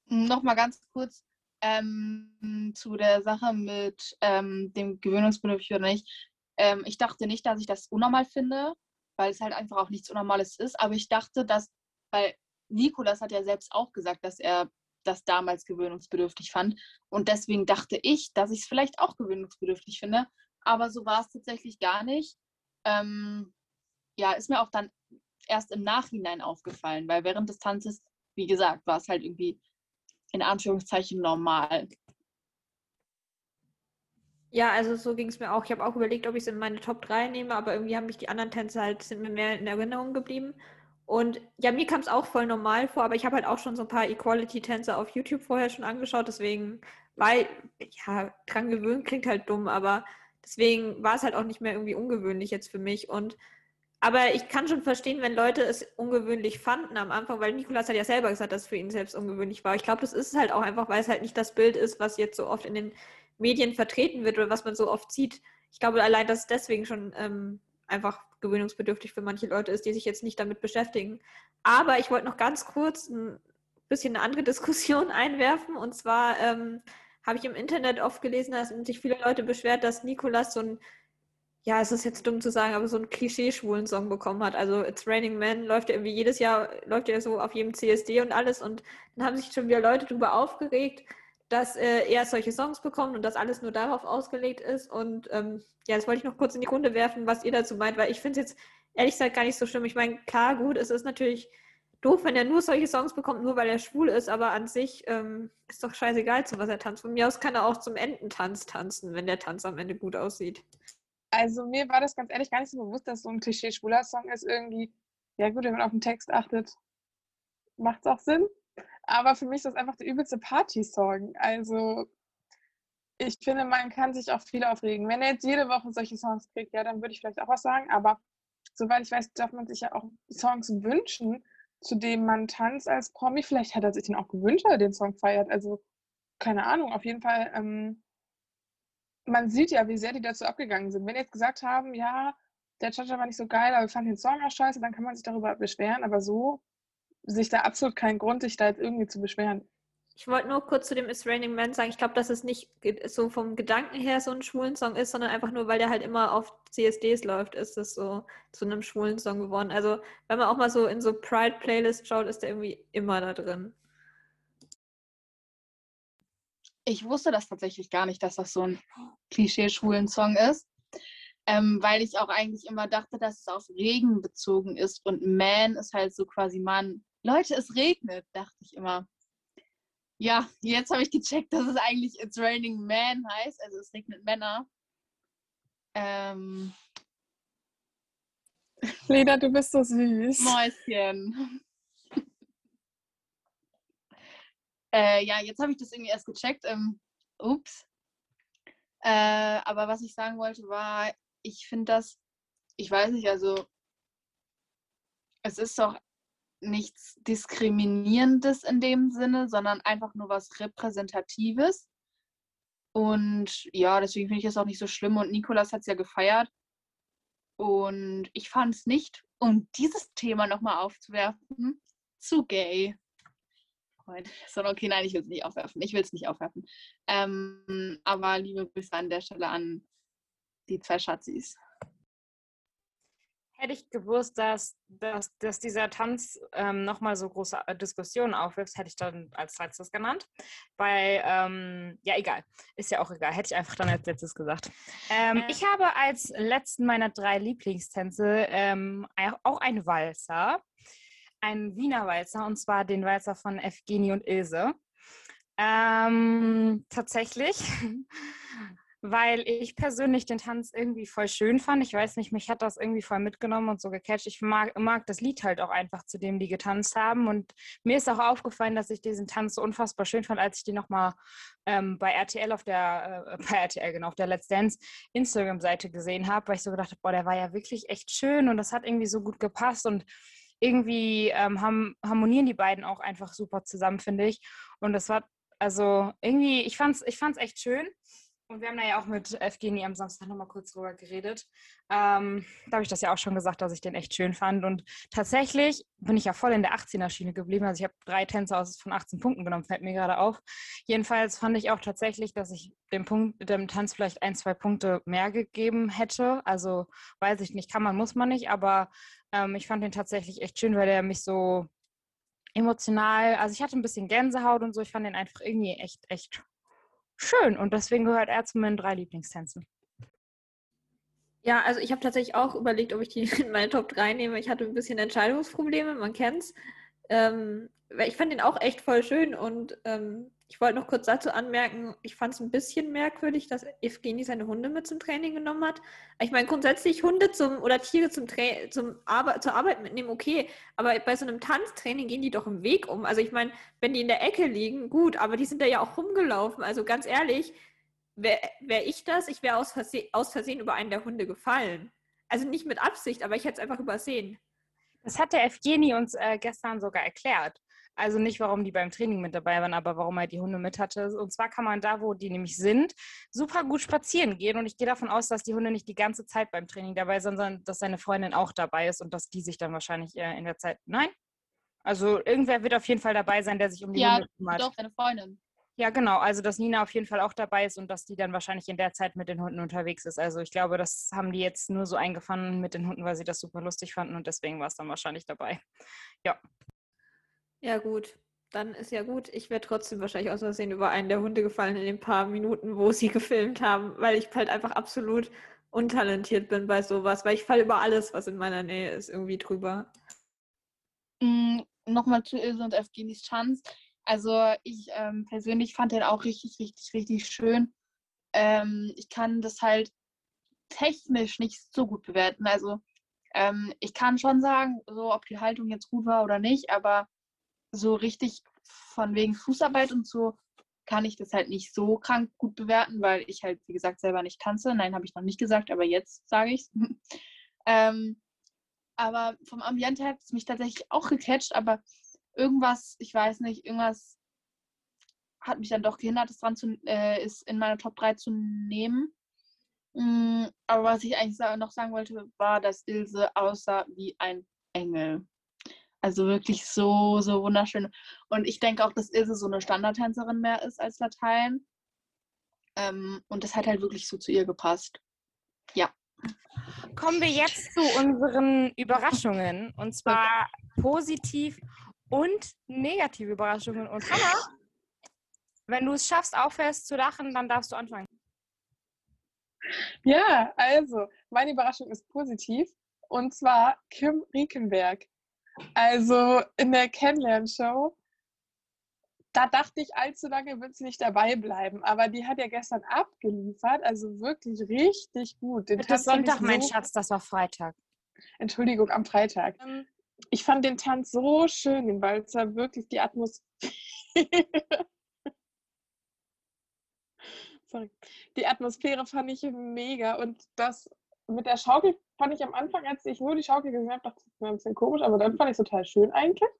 Nochmal ganz kurz ähm, zu der Sache mit ähm, dem gewöhnungsbedürftig oder nicht. Ähm, ich dachte nicht, dass ich das unnormal finde, weil es halt einfach auch nichts Unnormales ist. Aber ich dachte, dass, weil Nikolas hat ja selbst auch gesagt, dass er das damals gewöhnungsbedürftig fand. Und deswegen dachte ich, dass ich es vielleicht auch gewöhnungsbedürftig finde. Aber so war es tatsächlich gar nicht. Ähm, ja, ist mir auch dann erst im Nachhinein aufgefallen, weil während des Tanzes, wie gesagt, war es halt irgendwie in Anführungszeichen normal. Ja, also so ging es mir auch. Ich habe auch überlegt, ob ich es in meine Top 3 nehme, aber irgendwie haben mich die anderen Tänze halt, sind mir mehr in Erinnerung geblieben. Und ja, mir kam es auch voll normal vor, aber ich habe halt auch schon so ein paar Equality-Tänze auf YouTube vorher schon angeschaut, deswegen, weil, ja, dran gewöhnt klingt halt dumm, aber deswegen war es halt auch nicht mehr irgendwie ungewöhnlich jetzt für mich. Und aber ich kann schon verstehen, wenn Leute es ungewöhnlich fanden am Anfang, weil Nikolas hat ja selber gesagt, dass es für ihn selbst ungewöhnlich war. Ich glaube, das ist es halt auch einfach, weil es halt nicht das Bild ist, was jetzt so oft in den Medien vertreten wird oder was man so oft sieht. Ich glaube allein, dass es deswegen schon ähm, einfach gewöhnungsbedürftig für manche Leute ist, die sich jetzt nicht damit beschäftigen. Aber ich wollte noch ganz kurz ein bisschen eine andere Diskussion einwerfen. Und zwar ähm, habe ich im Internet oft gelesen, dass sich viele Leute beschwert, dass Nikolas so ein ja, es ist jetzt dumm zu sagen, aber so einen Klischee-schwulen Song bekommen hat. Also It's Raining Men läuft ja irgendwie jedes Jahr, läuft ja so auf jedem CSD und alles. Und dann haben sich schon wieder Leute darüber aufgeregt, dass äh, er solche Songs bekommt und dass alles nur darauf ausgelegt ist. Und ähm, ja, das wollte ich noch kurz in die Runde werfen, was ihr dazu meint, weil ich finde es jetzt ehrlich gesagt gar nicht so schlimm. Ich meine, klar, gut, es ist natürlich doof, wenn er nur solche Songs bekommt, nur weil er schwul ist, aber an sich ähm, ist doch scheißegal, zu was er tanzt. Von mir aus kann er auch zum Ententanz tanzen, wenn der Tanz am Ende gut aussieht. Also mir war das ganz ehrlich gar nicht so bewusst, dass so ein klischee-schwuler Song ist irgendwie, ja gut, wenn man auf den Text achtet, macht es auch Sinn. Aber für mich ist das einfach der übelste Party-Song. Also ich finde, man kann sich auch viel aufregen. Wenn er jetzt jede Woche solche Songs kriegt, ja, dann würde ich vielleicht auch was sagen. Aber soweit ich weiß, darf man sich ja auch Songs wünschen, zu denen man tanzt als Promi. Vielleicht hat er sich den auch gewünscht, weil er den Song feiert. Also keine Ahnung. Auf jeden Fall ähm, man sieht ja, wie sehr die dazu abgegangen sind. Wenn die jetzt gesagt haben, ja, der Cha-Cha war nicht so geil, aber wir fanden den Song auch scheiße, dann kann man sich darüber beschweren. Aber so sehe ich da absolut keinen Grund, sich da jetzt irgendwie zu beschweren. Ich wollte nur kurz zu dem It's Raining Men sagen, ich glaube, dass es nicht so vom Gedanken her so ein schwulen Song ist, sondern einfach nur, weil der halt immer auf CSDs läuft, ist es so zu einem schwulen Song geworden. Also, wenn man auch mal so in so Pride-Playlists schaut, ist der irgendwie immer da drin. Ich wusste das tatsächlich gar nicht, dass das so ein klischee-schwulen Song ist. Ähm, weil ich auch eigentlich immer dachte, dass es auf Regen bezogen ist und Man ist halt so quasi Mann. Leute, es regnet, dachte ich immer. Ja, jetzt habe ich gecheckt, dass es eigentlich It's Raining Men heißt, also es regnet Männer. Ähm, Lena, du bist so süß. Mäuschen. äh, ja, jetzt habe ich das irgendwie erst gecheckt. Ähm, ups. Äh, aber was ich sagen wollte war, ich finde das, ich weiß nicht, also es ist doch nichts Diskriminierendes in dem Sinne, sondern einfach nur was Repräsentatives. Und ja, deswegen finde ich es auch nicht so schlimm. Und Nikolas hat es ja gefeiert. Und ich fand es nicht, um dieses Thema nochmal aufzuwerfen, zu gay. Sondern okay, nein, ich will es nicht aufwerfen. Ich will es nicht aufwerfen. Ähm, aber liebe Grüße an der Stelle an die zwei Schatzis. Hätte ich gewusst, dass, dass, dass dieser Tanz ähm, nochmal so große äh, Diskussionen aufwirft, hätte ich dann als letztes genannt. Bei, ähm, ja, egal. Ist ja auch egal. Hätte ich einfach dann als letztes gesagt. Ähm, ich habe als letzten meiner drei Lieblingstänze ähm, auch einen Walzer. Einen Wiener Walzer, und zwar den Walzer von Evgeni und Ilse. Ähm, tatsächlich weil ich persönlich den Tanz irgendwie voll schön fand. Ich weiß nicht, mich hat das irgendwie voll mitgenommen und so gecatcht. Ich mag, mag das Lied halt auch einfach, zu dem die getanzt haben. Und mir ist auch aufgefallen, dass ich diesen Tanz so unfassbar schön fand, als ich die nochmal ähm, bei RTL auf der, äh, bei RTL, genau, auf der Let's Dance Instagram-Seite gesehen habe, weil ich so gedacht habe, boah, der war ja wirklich echt schön und das hat irgendwie so gut gepasst und irgendwie ähm, haben, harmonieren die beiden auch einfach super zusammen, finde ich. Und das war, also irgendwie, ich fand es ich fand's echt schön. Und wir haben da ja auch mit Evgeni am Samstag nochmal kurz drüber geredet. Ähm, da habe ich das ja auch schon gesagt, dass ich den echt schön fand. Und tatsächlich bin ich ja voll in der 18er-Schiene geblieben. Also ich habe drei Tänze aus von 18 Punkten genommen, fällt mir gerade auf. Jedenfalls fand ich auch tatsächlich, dass ich dem, Punkt, dem Tanz vielleicht ein, zwei Punkte mehr gegeben hätte. Also weiß ich nicht, kann man, muss man nicht. Aber ähm, ich fand den tatsächlich echt schön, weil der mich so emotional, also ich hatte ein bisschen Gänsehaut und so. Ich fand den einfach irgendwie echt, echt schön und deswegen gehört er zu meinen drei Lieblingstänzen. Ja, also ich habe tatsächlich auch überlegt, ob ich die in meine Top 3 nehme. Ich hatte ein bisschen Entscheidungsprobleme, man kennt's. Ähm, ich fand den auch echt voll schön und ähm, ich wollte noch kurz dazu anmerken, ich fand es ein bisschen merkwürdig, dass Evgeni seine Hunde mit zum Training genommen hat. Ich meine, grundsätzlich Hunde zum oder Tiere zum, Tra zum Arbe zur Arbeit mitnehmen, okay. Aber bei so einem Tanztraining gehen die doch im Weg um. Also ich meine, wenn die in der Ecke liegen, gut, aber die sind da ja auch rumgelaufen. Also ganz ehrlich, wäre wär ich das, ich wäre aus, Verse aus Versehen über einen der Hunde gefallen. Also nicht mit Absicht, aber ich hätte es einfach übersehen. Das hat der Evgeni uns äh, gestern sogar erklärt. Also nicht, warum die beim Training mit dabei waren, aber warum er die Hunde mit hatte. Und zwar kann man da, wo die nämlich sind, super gut spazieren gehen. Und ich gehe davon aus, dass die Hunde nicht die ganze Zeit beim Training dabei sind, sondern dass seine Freundin auch dabei ist und dass die sich dann wahrscheinlich in der Zeit. Nein? Also irgendwer wird auf jeden Fall dabei sein, der sich um die ja, Hunde kümmert. Ja, doch, seine Freundin. Ja, genau. Also, dass Nina auf jeden Fall auch dabei ist und dass die dann wahrscheinlich in der Zeit mit den Hunden unterwegs ist. Also, ich glaube, das haben die jetzt nur so eingefangen mit den Hunden, weil sie das super lustig fanden und deswegen war es dann wahrscheinlich dabei. Ja. Ja, gut dann ist ja gut. Ich werde trotzdem wahrscheinlich aus Versehen über einen der Hunde gefallen in den paar Minuten, wo sie gefilmt haben, weil ich halt einfach absolut untalentiert bin bei sowas, weil ich falle über alles, was in meiner Nähe ist, irgendwie drüber. Mm, Nochmal zu Ilse und Evgenis Chance. Also ich ähm, persönlich fand den auch richtig, richtig, richtig schön. Ähm, ich kann das halt technisch nicht so gut bewerten. Also ähm, ich kann schon sagen, so ob die Haltung jetzt gut war oder nicht, aber so richtig von wegen Fußarbeit und so kann ich das halt nicht so krank gut bewerten, weil ich halt, wie gesagt, selber nicht tanze. Nein, habe ich noch nicht gesagt, aber jetzt sage ich es. ähm, aber vom Ambiente hat es mich tatsächlich auch gecatcht, aber irgendwas, ich weiß nicht, irgendwas hat mich dann doch gehindert, es dran zu, äh, ist in meine Top 3 zu nehmen. Mm, aber was ich eigentlich noch sagen wollte, war, dass Ilse aussah wie ein Engel. Also wirklich so, so wunderschön. Und ich denke auch, dass Ilse so eine Standardtänzerin mehr ist als Latein. Ähm, und das hat halt wirklich so zu ihr gepasst. Ja. Kommen wir jetzt zu unseren Überraschungen. Und zwar positiv und negative Überraschungen. Und Hannah, wenn du es schaffst, aufhörst zu lachen, dann darfst du anfangen. Ja, also, meine Überraschung ist positiv. Und zwar Kim Riekenberg. Also in der Kennenlernshow, da dachte ich, allzu lange wird sie nicht dabei bleiben. Aber die hat ja gestern abgeliefert, also wirklich richtig gut. Den Tanz Sonntag, mein so Schatz, das war Freitag. Entschuldigung, am Freitag. Ähm, ich fand den Tanz so schön, den Walzer, wirklich die Atmosphäre. Sorry. Die Atmosphäre fand ich mega und das mit der Schaukel fand ich am Anfang, als ich nur die Schaukel gesehen habe, dachte ich, war ein bisschen komisch, aber dann fand ich es total schön eigentlich.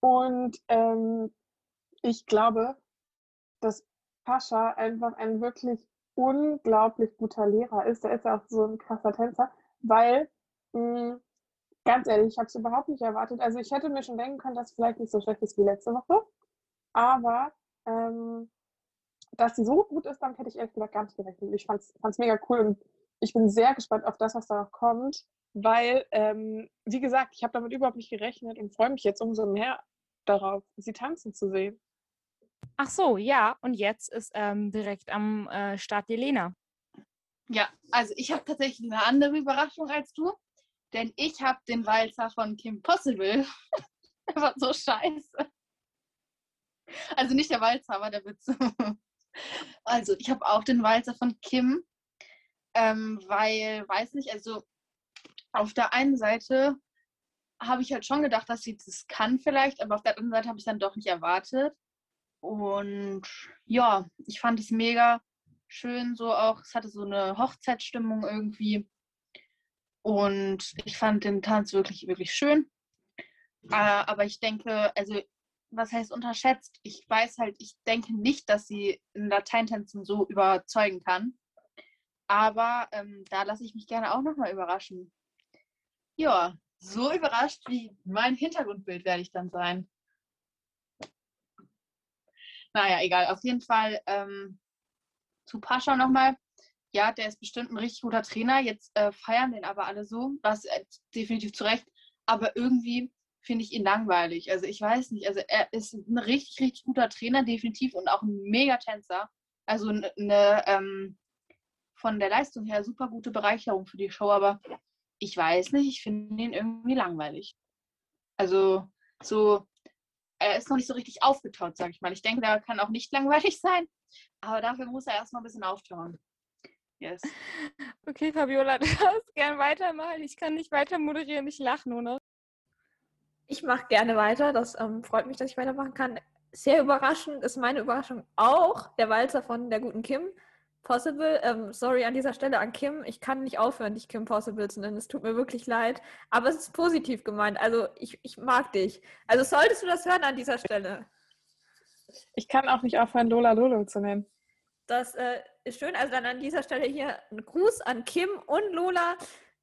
Und ähm, ich glaube, dass Pascha einfach ein wirklich unglaublich guter Lehrer ist. Der ist ja auch so ein krasser Tänzer, weil, mh, hm, ganz ehrlich, ich habe es überhaupt nicht erwartet. Also ich hätte mir schon denken können, dass es vielleicht nicht so schlecht ist wie letzte Woche, aber ähm, dass sie so gut ist, damit hätte ich ehrlich gesagt gar nicht gerechnet. Ich fand es mega cool und ich bin sehr gespannt auf das, was da noch kommt, weil, ähm, wie gesagt, ich habe damit überhaupt nicht gerechnet und freue mich jetzt umso mehr darauf, sie tanzen zu sehen. Ach so, ja. Und jetzt ist ähm, direkt am äh, Start die Lena. Ja, also ich habe tatsächlich eine andere Überraschung als du, denn ich habe den Walzer von Kim Possible. der war so scheiße. Also nicht der Walzer, aber der Witz. also ich habe auch den Walzer von Kim, ähm, weil, weiß nicht, also auf der einen Seite habe ich halt schon gedacht, dass sie das kann vielleicht, aber auf der anderen Seite habe ich dann doch nicht erwartet. Und ja, ich fand es mega schön, so auch, es hatte so eine Hochzeitsstimmung irgendwie. Und ich fand den Tanz wirklich, wirklich schön. Äh, aber ich denke, also, was heißt unterschätzt? Ich weiß halt, ich denke nicht, dass sie in Lateintänzen so überzeugen kann. Aber ähm, da lasse ich mich gerne auch nochmal überraschen. Ja, so überrascht wie mein Hintergrundbild werde ich dann sein. Naja, egal. Auf jeden Fall ähm, zu Pascha nochmal. Ja, der ist bestimmt ein richtig guter Trainer. Jetzt äh, feiern den aber alle so, was äh, definitiv zu Recht. Aber irgendwie finde ich ihn langweilig. Also ich weiß nicht. Also er ist ein richtig, richtig guter Trainer, definitiv und auch ein Megatänzer. Also eine ähm, von der Leistung her super gute Bereicherung für die Show, aber ich weiß nicht, ich finde ihn irgendwie langweilig. Also so er ist noch nicht so richtig aufgetaut, sag ich mal. Ich denke, der kann auch nicht langweilig sein, aber dafür muss er erstmal ein bisschen auftauen. Yes. Okay, Fabiola, du darfst gern weitermachen. Ich kann nicht weiter moderieren, ich lache nur noch. Ich mache gerne weiter. Das ähm, freut mich, dass ich weitermachen kann. Sehr überraschend ist meine Überraschung auch der Walzer von der guten Kim. Possible, ähm, sorry an dieser Stelle an Kim, ich kann nicht aufhören, dich Kim Possible zu nennen. Es tut mir wirklich leid. Aber es ist positiv gemeint. Also ich, ich mag dich. Also solltest du das hören an dieser Stelle. Ich kann auch nicht aufhören, Lola Lolo zu nennen. Das äh, ist schön. Also dann an dieser Stelle hier ein Gruß an Kim und Lola.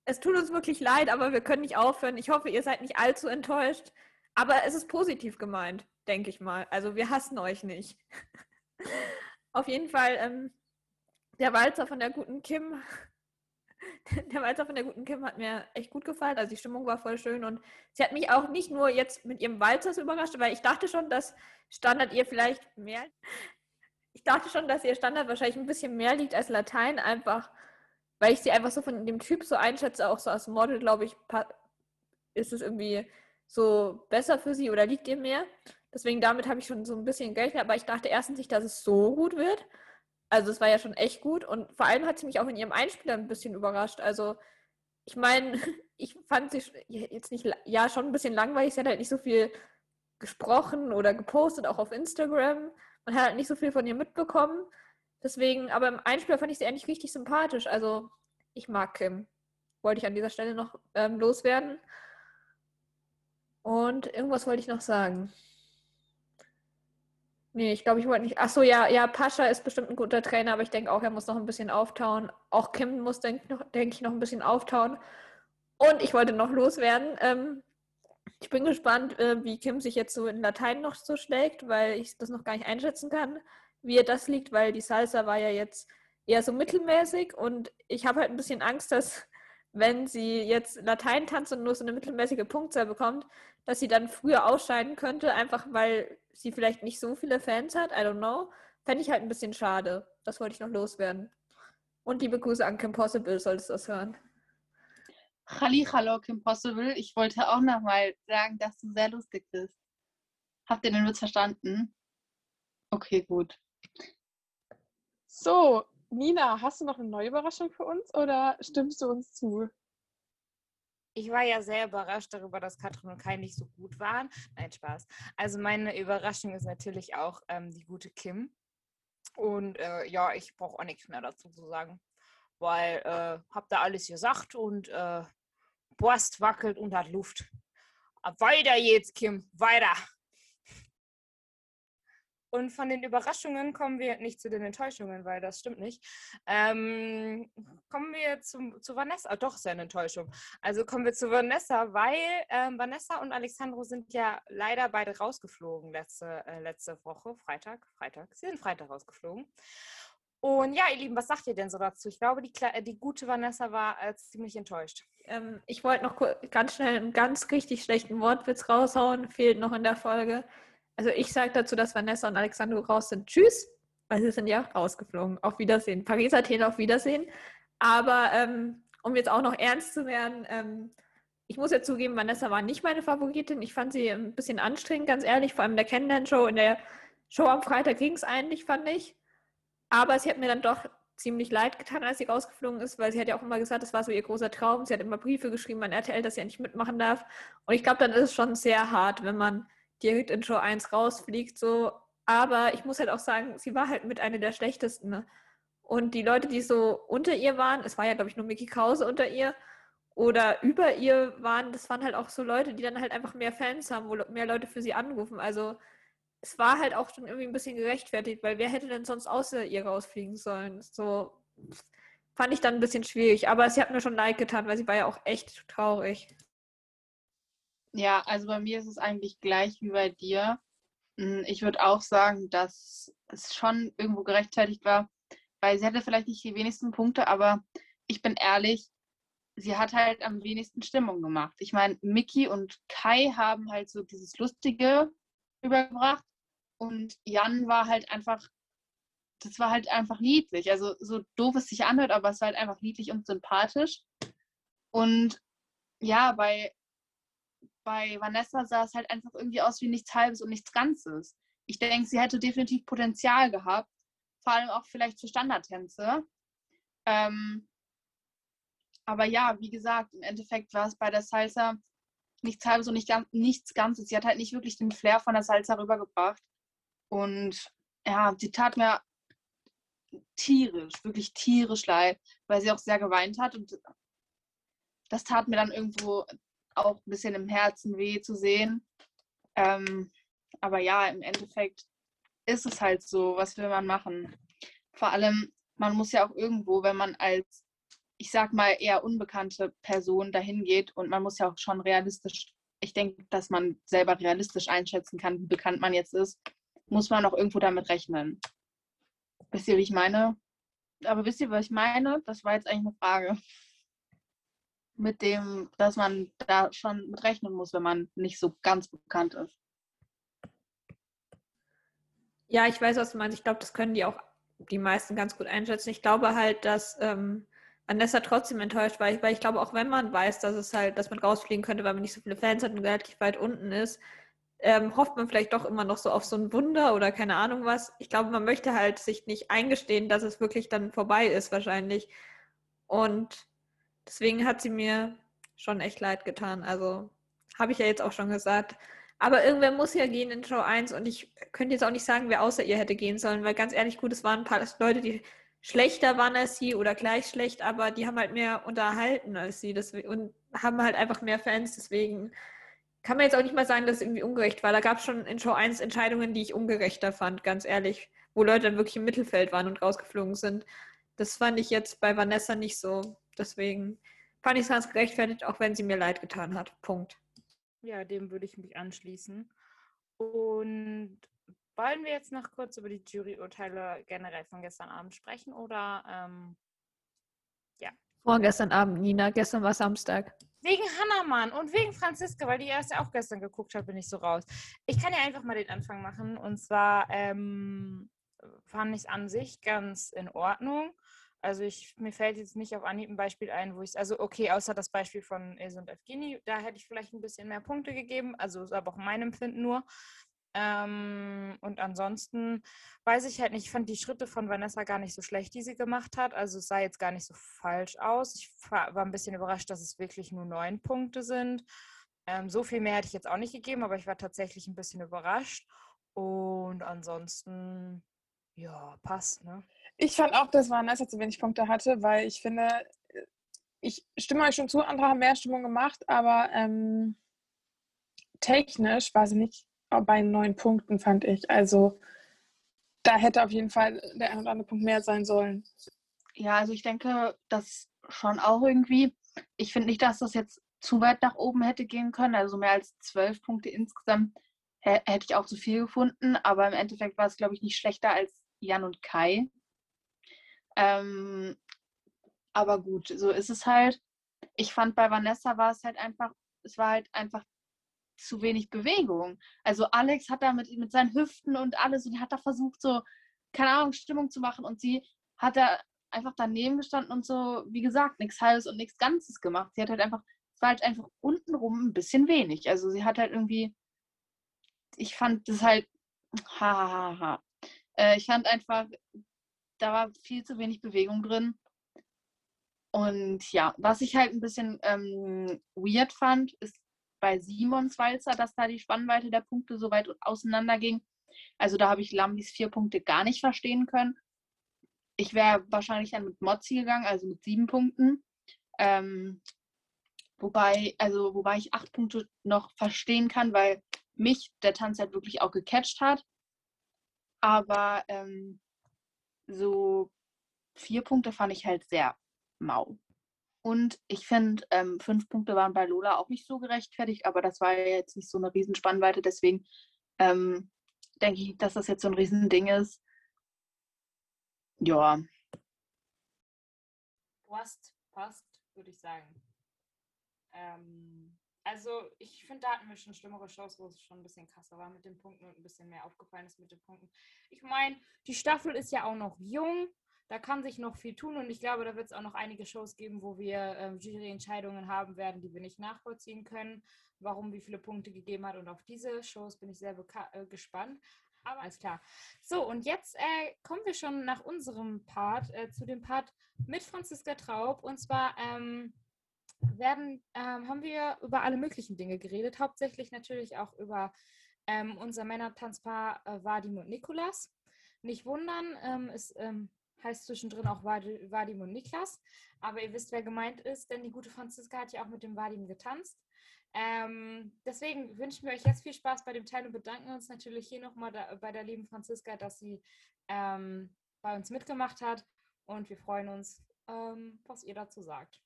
Es tut uns wirklich leid, aber wir können nicht aufhören. Ich hoffe, ihr seid nicht allzu enttäuscht. Aber es ist positiv gemeint, denke ich mal. Also wir hassen euch nicht. Auf jeden Fall ähm, der Walzer von der guten Kim, der Walzer von der guten Kim hat mir echt gut gefallen. Also die Stimmung war voll schön und sie hat mich auch nicht nur jetzt mit ihrem Walzer so überrascht, weil ich dachte schon, dass Standard ihr vielleicht mehr. Ich dachte schon, dass ihr Standard wahrscheinlich ein bisschen mehr liegt als Latein, einfach weil ich sie einfach so von dem Typ so einschätze, auch so als Model, glaube ich, ist es irgendwie so besser für sie oder liegt ihr mehr. Deswegen damit habe ich schon so ein bisschen gerechnet, aber ich dachte erstens nicht, dass es so gut wird. Also es war ja schon echt gut und vor allem hat sie mich auch in ihrem Einspieler ein bisschen überrascht. Also ich meine, ich fand sie jetzt nicht, ja, schon ein bisschen langweilig. Sie hat halt nicht so viel gesprochen oder gepostet, auch auf Instagram. Man hat halt nicht so viel von ihr mitbekommen. Deswegen, aber im Einspieler fand ich sie eigentlich richtig sympathisch. Also ich mag Kim. Wollte ich an dieser Stelle noch ähm, loswerden. Und irgendwas wollte ich noch sagen. Nee, ich glaube, ich wollte nicht. Achso, ja, ja, Pascha ist bestimmt ein guter Trainer, aber ich denke auch, er muss noch ein bisschen auftauen. Auch Kim muss, denke denk ich, noch ein bisschen auftauen. Und ich wollte noch loswerden. Ähm, ich bin gespannt, äh, wie Kim sich jetzt so in Latein noch so schlägt, weil ich das noch gar nicht einschätzen kann, wie er das liegt, weil die Salsa war ja jetzt eher so mittelmäßig und ich habe halt ein bisschen Angst, dass wenn sie jetzt Latein tanzt und nur so eine mittelmäßige Punktzahl bekommt, dass sie dann früher ausscheiden könnte, einfach weil sie vielleicht nicht so viele Fans hat. I don't know. Fände ich halt ein bisschen schade. Das wollte ich noch loswerden. Und liebe Grüße an Kim Possible, solltest du das hören. Halli, hallo Kim Possible. Ich wollte auch nochmal sagen, dass du sehr lustig bist. Habt ihr den Witz verstanden? Okay, gut. So, Nina, hast du noch eine neue Überraschung für uns oder stimmst du uns zu? Ich war ja sehr überrascht darüber, dass Katrin und Kai nicht so gut waren. Nein, Spaß. Also meine Überraschung ist natürlich auch ähm, die gute Kim. Und äh, ja, ich brauche auch nichts mehr dazu zu sagen, weil äh, hab da alles gesagt und äh, Borst wackelt und hat Luft. Weiter jetzt, Kim, weiter. Und von den Überraschungen kommen wir nicht zu den Enttäuschungen, weil das stimmt nicht. Ähm, kommen wir zum, zu Vanessa. Oh, doch, ist ja eine Enttäuschung. Also kommen wir zu Vanessa, weil ähm, Vanessa und Alexandro sind ja leider beide rausgeflogen letzte, äh, letzte Woche, Freitag. Freitag. Sie sind Freitag rausgeflogen. Und ja, ihr Lieben, was sagt ihr denn so dazu? Ich glaube, die, äh, die gute Vanessa war äh, ziemlich enttäuscht. Ähm, ich wollte noch ganz schnell einen ganz richtig schlechten Wortwitz raushauen, fehlt noch in der Folge. Also ich sage dazu, dass Vanessa und Alexandro raus sind. Tschüss, weil sie sind ja rausgeflogen. Auf Wiedersehen. Paris, Athen, auf Wiedersehen. Aber ähm, um jetzt auch noch ernst zu werden, ähm, ich muss ja zugeben, Vanessa war nicht meine Favoritin. Ich fand sie ein bisschen anstrengend, ganz ehrlich. Vor allem in der Kennenlern-Show. In der Show am Freitag ging es eigentlich, fand ich. Aber sie hat mir dann doch ziemlich leid getan, als sie rausgeflogen ist, weil sie hat ja auch immer gesagt, das war so ihr großer Traum. Sie hat immer Briefe geschrieben an RTL, dass sie ja nicht mitmachen darf. Und ich glaube, dann ist es schon sehr hart, wenn man direkt in Show 1 rausfliegt. So. Aber ich muss halt auch sagen, sie war halt mit einer der schlechtesten. Ne? Und die Leute, die so unter ihr waren, es war ja, glaube ich, nur Mickey Krause unter ihr oder über ihr waren, das waren halt auch so Leute, die dann halt einfach mehr Fans haben, wo mehr Leute für sie anrufen. Also es war halt auch schon irgendwie ein bisschen gerechtfertigt, weil wer hätte denn sonst außer ihr rausfliegen sollen? So fand ich dann ein bisschen schwierig. Aber sie hat mir schon leid getan, weil sie war ja auch echt traurig. Ja, also bei mir ist es eigentlich gleich wie bei dir. Hm, ich würde auch sagen, dass es schon irgendwo gerechtfertigt war, weil sie hatte vielleicht nicht die wenigsten Punkte, aber ich bin ehrlich, sie hat halt am wenigsten Stimmung gemacht. Ich meine, Mickey und Kai haben halt so dieses Lustige übergebracht und Jan war halt einfach, das war halt einfach niedlich. Also so doof es sich anhört, aber es war halt einfach niedlich und sympathisch. Und ja, bei bei Vanessa sah es halt einfach irgendwie aus wie nichts Halbes und nichts Ganzes. Ich denke, sie hätte definitiv Potenzial gehabt, vor allem auch vielleicht für Standardtänze. Ähm, aber ja, wie gesagt, im Endeffekt war es bei der Salsa nichts Halbes und nicht nichts Ganzes. Sie hat halt nicht wirklich den Flair von der Salsa rübergebracht. Und ja, sie tat mir tierisch, wirklich tierisch leid, weil sie auch sehr geweint hat. Und das tat mir dann irgendwo auch ein bisschen im Herzen weh zu sehen. Ähm, aber ja, im Endeffekt ist es halt so, was will man machen? Vor allem, man muss ja auch irgendwo, wenn man als, ich sag mal, eher unbekannte Person dahin geht und man muss ja auch schon realistisch, ich denke, dass man selber realistisch einschätzen kann, wie bekannt man jetzt ist, muss man auch irgendwo damit rechnen. Wisst ihr, wie ich meine? Aber wisst ihr, was ich meine? Das war jetzt eigentlich eine Frage mit dem, dass man da schon mit rechnen muss, wenn man nicht so ganz bekannt ist. Ja, ich weiß, was du meinst. Ich glaube, das können die auch die meisten ganz gut einschätzen. Ich glaube halt, dass ähm, Vanessa trotzdem enttäuscht war, weil ich glaube, auch wenn man weiß, dass es halt, dass man rausfliegen könnte, weil man nicht so viele Fans hat und relativ weit unten ist, ähm, hofft man vielleicht doch immer noch so auf so ein Wunder oder keine Ahnung was. Ich glaube, man möchte halt sich nicht eingestehen, dass es wirklich dann vorbei ist, wahrscheinlich. Und Deswegen hat sie mir schon echt leid getan. Also habe ich ja jetzt auch schon gesagt. Aber irgendwer muss ja gehen in Show 1 und ich könnte jetzt auch nicht sagen, wer außer ihr hätte gehen sollen, weil ganz ehrlich, gut, es waren ein paar Leute, die schlechter waren als sie oder gleich schlecht, aber die haben halt mehr unterhalten als sie und haben halt einfach mehr Fans. Deswegen kann man jetzt auch nicht mal sagen, dass es irgendwie ungerecht war. Da gab es schon in Show 1 Entscheidungen, die ich ungerechter fand, ganz ehrlich, wo Leute dann wirklich im Mittelfeld waren und rausgeflogen sind. Das fand ich jetzt bei Vanessa nicht so. Deswegen fand ich es ganz gerechtfertigt, auch wenn sie mir leid getan hat. Punkt. Ja, dem würde ich mich anschließen. Und wollen wir jetzt noch kurz über die Juryurteile generell von gestern Abend sprechen oder ähm, ja? Vorgestern Abend, Nina. Gestern war Samstag. Wegen Hannamann und wegen Franziska, weil die erst ja auch gestern geguckt hat, bin ich so raus. Ich kann ja einfach mal den Anfang machen. Und zwar ähm, fand ich es an sich ganz in Ordnung. Also ich, mir fällt jetzt nicht auf Anhieb ein Beispiel ein, wo ich, also okay, außer das Beispiel von Ilse und Evgeni, da hätte ich vielleicht ein bisschen mehr Punkte gegeben, also ist aber auch mein Empfinden nur. Ähm, und ansonsten weiß ich halt nicht, ich fand die Schritte von Vanessa gar nicht so schlecht, die sie gemacht hat. Also es sah jetzt gar nicht so falsch aus. Ich war ein bisschen überrascht, dass es wirklich nur neun Punkte sind. Ähm, so viel mehr hätte ich jetzt auch nicht gegeben, aber ich war tatsächlich ein bisschen überrascht. Und ansonsten, ja, passt, ne? Ich fand auch, dass Vanessa zu wenig Punkte hatte, weil ich finde, ich stimme euch schon zu, andere haben mehr Stimmung gemacht, aber ähm, technisch war sie nicht bei neun Punkten, fand ich. Also da hätte auf jeden Fall der ein oder andere Punkt mehr sein sollen. Ja, also ich denke, das schon auch irgendwie. Ich finde nicht, dass das jetzt zu weit nach oben hätte gehen können. Also mehr als zwölf Punkte insgesamt hätte ich auch zu viel gefunden. Aber im Endeffekt war es, glaube ich, nicht schlechter als Jan und Kai. Ähm, aber gut, so ist es halt. Ich fand bei Vanessa war es halt einfach, es war halt einfach zu wenig Bewegung. Also Alex hat da mit, mit seinen Hüften und alles und hat da versucht, so, keine Ahnung, Stimmung zu machen und sie hat da einfach daneben gestanden und so, wie gesagt, nichts Halbes und nichts Ganzes gemacht. Sie hat halt einfach, es war halt einfach untenrum ein bisschen wenig. Also sie hat halt irgendwie, ich fand das halt, hahaha. Ha, ha. Äh, ich fand einfach, da war viel zu wenig Bewegung drin. Und ja, was ich halt ein bisschen ähm, weird fand, ist bei Simons Walzer, dass da die Spannweite der Punkte so weit auseinander ging. Also da habe ich Lambis vier Punkte gar nicht verstehen können. Ich wäre wahrscheinlich dann mit Mozzi gegangen, also mit sieben Punkten. Ähm, wobei, also wobei ich acht Punkte noch verstehen kann, weil mich der Tanz halt wirklich auch gecatcht hat. Aber ähm, so vier Punkte fand ich halt sehr mau. Und ich finde, ähm, fünf Punkte waren bei Lola auch nicht so gerechtfertigt, aber das war jetzt nicht so eine Riesenspannweite. Deswegen ähm, denke ich, dass das jetzt so ein Riesending ist. Ja. Passt, passt, würde ich sagen. Ähm, also ich finde, da hatten wir schon schlimmere Shows, wo es schon ein bisschen krasser war mit den Punkten und ein bisschen mehr aufgefallen ist mit den Punkten. Ich meine, die Staffel ist ja auch noch jung da kann sich noch viel tun und ich glaube, da wird es auch noch einige Shows geben, wo wir äh, Juryentscheidungen haben werden, die wir nicht nachvollziehen können, warum wie viele Punkte gegeben hat und auf diese Shows bin ich sehr äh, gespannt. Aber alles klar. So, und jetzt äh, kommen wir schon nach unserem Part äh, zu dem Part mit Franziska Traub. Und zwar ähm, werden, ähm, haben wir über alle möglichen Dinge geredet, hauptsächlich natürlich auch über ähm, unser Männertanzpaar äh, Vadim und Nikolas. Nicht wundern, ähm, es ähm, heißt zwischendrin auch Vadim und Niklas. Aber ihr wisst, wer gemeint ist, denn die gute Franziska hat ja auch mit dem Vadim getanzt. Ähm, deswegen wünschen wir euch jetzt viel Spaß bei dem Teil und bedanken uns natürlich hier nochmal bei der lieben Franziska, dass sie ähm, bei uns mitgemacht hat. Und wir freuen uns, was ihr dazu sagt.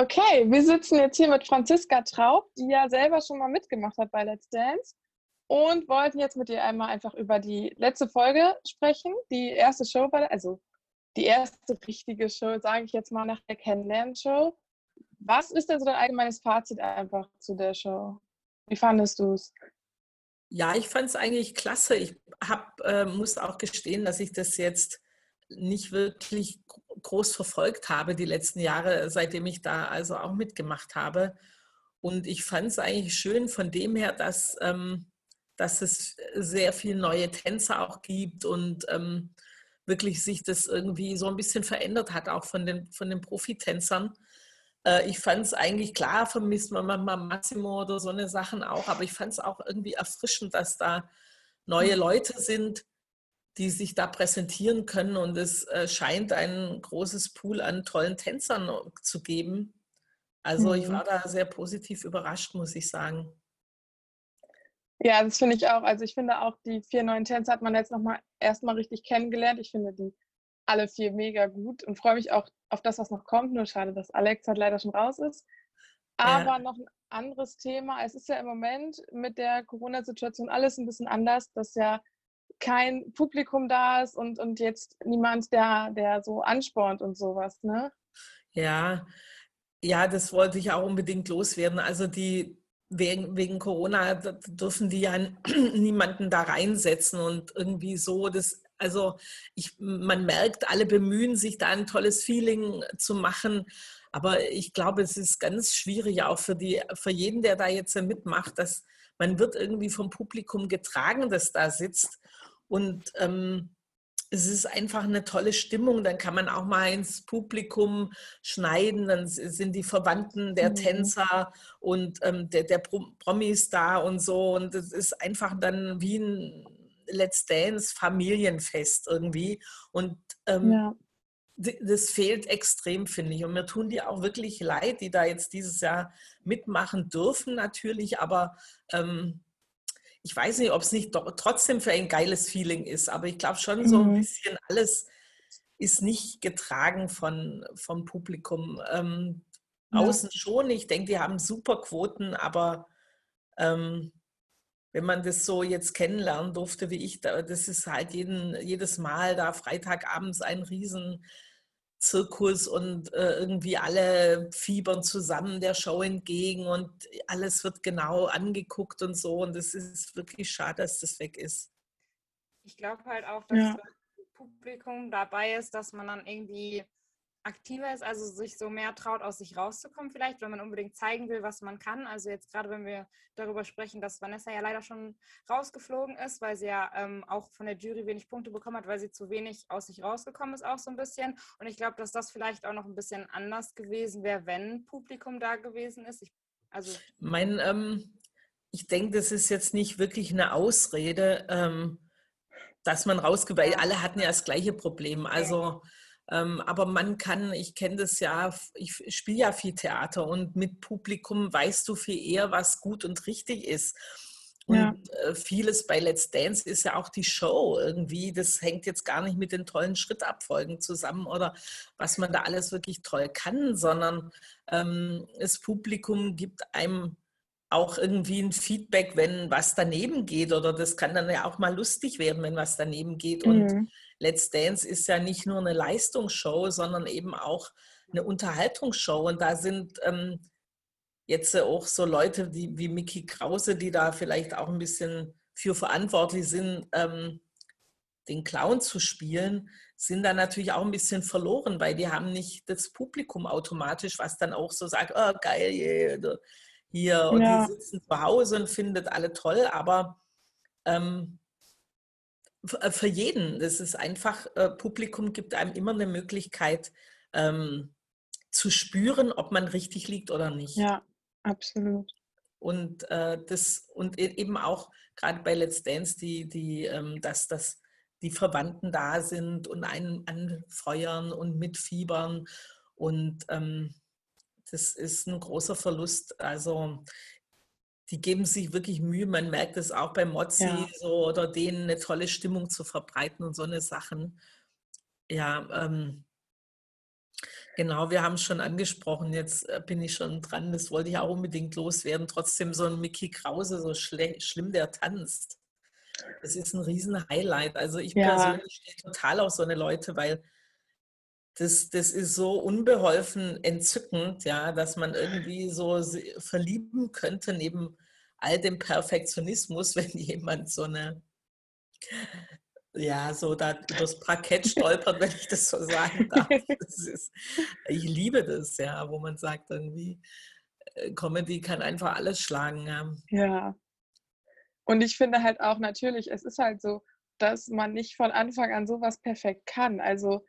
Okay, wir sitzen jetzt hier mit Franziska Traub, die ja selber schon mal mitgemacht hat bei Let's Dance und wollten jetzt mit dir einmal einfach über die letzte Folge sprechen. Die erste Show war, also die erste richtige Show, sage ich jetzt mal, nach der Kennenlernen-Show. Was ist denn so dein allgemeines Fazit einfach zu der Show? Wie fandest du es? Ja, ich fand es eigentlich klasse. Ich hab, äh, muss auch gestehen, dass ich das jetzt nicht wirklich groß verfolgt habe die letzten Jahre, seitdem ich da also auch mitgemacht habe. Und ich fand es eigentlich schön von dem her, dass ähm, dass es sehr viele neue Tänzer auch gibt und ähm, wirklich sich das irgendwie so ein bisschen verändert hat, auch von den, von den Profitänzern. Äh, ich fand es eigentlich klar, vermisst man manchmal Massimo oder so eine Sachen auch, aber ich fand es auch irgendwie erfrischend, dass da neue mhm. Leute sind, die sich da präsentieren können und es äh, scheint ein großes Pool an tollen Tänzern zu geben. Also ich mhm. war da sehr positiv überrascht, muss ich sagen. Ja, das finde ich auch. Also ich finde auch, die vier neuen Tänze hat man jetzt nochmal erstmal richtig kennengelernt. Ich finde die alle vier mega gut und freue mich auch auf das, was noch kommt. Nur schade, dass Alex halt leider schon raus ist. Aber ja. noch ein anderes Thema. Es ist ja im Moment mit der Corona-Situation alles ein bisschen anders, dass ja kein Publikum da ist und, und jetzt niemand, der, der so anspornt und sowas, ne? Ja, ja, das wollte ich auch unbedingt loswerden. Also die, wegen, wegen Corona dürfen die ja niemanden da reinsetzen und irgendwie so das also ich, man merkt, alle bemühen sich da ein tolles Feeling zu machen. Aber ich glaube, es ist ganz schwierig auch für, die, für jeden, der da jetzt mitmacht, dass man wird irgendwie vom Publikum getragen, das da sitzt. Und ähm, es ist einfach eine tolle Stimmung. Dann kann man auch mal ins Publikum schneiden. Dann sind die Verwandten der mhm. Tänzer und ähm, der, der Promis da und so. Und es ist einfach dann wie ein Let's Dance Familienfest irgendwie. Und ähm, ja. das fehlt extrem, finde ich. Und mir tun die auch wirklich leid, die da jetzt dieses Jahr mitmachen dürfen, natürlich. Aber ähm, ich weiß nicht, ob es nicht trotzdem für ein geiles Feeling ist, aber ich glaube schon so ein mhm. bisschen alles ist nicht getragen von, vom Publikum. Ähm, ja. Außen schon, ich denke, die haben super Quoten, aber ähm, wenn man das so jetzt kennenlernen durfte wie ich, das ist halt jeden, jedes Mal da Freitagabends ein riesen Zirkus und äh, irgendwie alle fiebern zusammen der Show entgegen und alles wird genau angeguckt und so. Und es ist wirklich schade, dass das weg ist. Ich glaube halt auch, dass ja. das Publikum dabei ist, dass man dann irgendwie aktiver ist, also sich so mehr traut, aus sich rauszukommen vielleicht, wenn man unbedingt zeigen will, was man kann. Also jetzt gerade, wenn wir darüber sprechen, dass Vanessa ja leider schon rausgeflogen ist, weil sie ja ähm, auch von der Jury wenig Punkte bekommen hat, weil sie zu wenig aus sich rausgekommen ist, auch so ein bisschen. Und ich glaube, dass das vielleicht auch noch ein bisschen anders gewesen wäre, wenn Publikum da gewesen ist. Ich, also mein, ähm, ich denke, das ist jetzt nicht wirklich eine Ausrede, ähm, dass man rausgeweiht. Alle hatten ja das gleiche Problem. Also aber man kann, ich kenne das ja, ich spiele ja viel Theater und mit Publikum weißt du viel eher, was gut und richtig ist. Und ja. Äh, vieles bei Let's Dance ist ja auch die Show irgendwie. Das hängt jetzt gar nicht mit den tollen Schrittabfolgen zusammen oder was man da alles wirklich toll kann, sondern ähm, das Publikum gibt einem auch irgendwie ein Feedback, wenn was daneben geht. Oder das kann dann ja auch mal lustig werden, wenn was daneben geht. Mhm. Und Let's Dance ist ja nicht nur eine Leistungsshow, sondern eben auch eine Unterhaltungsshow. Und da sind ähm, jetzt auch so Leute die, wie Mickey Krause, die da vielleicht auch ein bisschen für verantwortlich sind, ähm, den Clown zu spielen, sind da natürlich auch ein bisschen verloren, weil die haben nicht das Publikum automatisch, was dann auch so sagt, oh geil, yeah, hier, und ja. die sitzen zu Hause und findet alle toll, aber ähm, äh, für jeden. Das ist einfach, äh, Publikum gibt einem immer eine Möglichkeit ähm, zu spüren, ob man richtig liegt oder nicht. Ja, absolut. Und äh, das und e, eben auch gerade bei Let's Dance, die, die, ähm, dass das die Verwandten da sind und einen anfeuern und mitfiebern. Und ähm, das ist ein großer Verlust. Also die geben sich wirklich Mühe. Man merkt es auch bei Mozzi ja. so, oder denen eine tolle Stimmung zu verbreiten und so eine Sachen. Ja, ähm, genau, wir haben es schon angesprochen. Jetzt äh, bin ich schon dran. Das wollte ich auch unbedingt loswerden. Trotzdem so ein Mickey Krause, so schlimm der tanzt. Das ist ein riesen Highlight. Also ich ja. persönlich stehe total auf so eine Leute, weil das, das ist so unbeholfen entzückend, ja, dass man irgendwie so verlieben könnte neben all dem Perfektionismus, wenn jemand so eine, ja, so da übers Parkett stolpert, wenn ich das so sagen darf. Ist, ich liebe das, ja, wo man sagt irgendwie, äh, Comedy kann einfach alles schlagen. Ja. ja. Und ich finde halt auch natürlich, es ist halt so, dass man nicht von Anfang an sowas perfekt kann. Also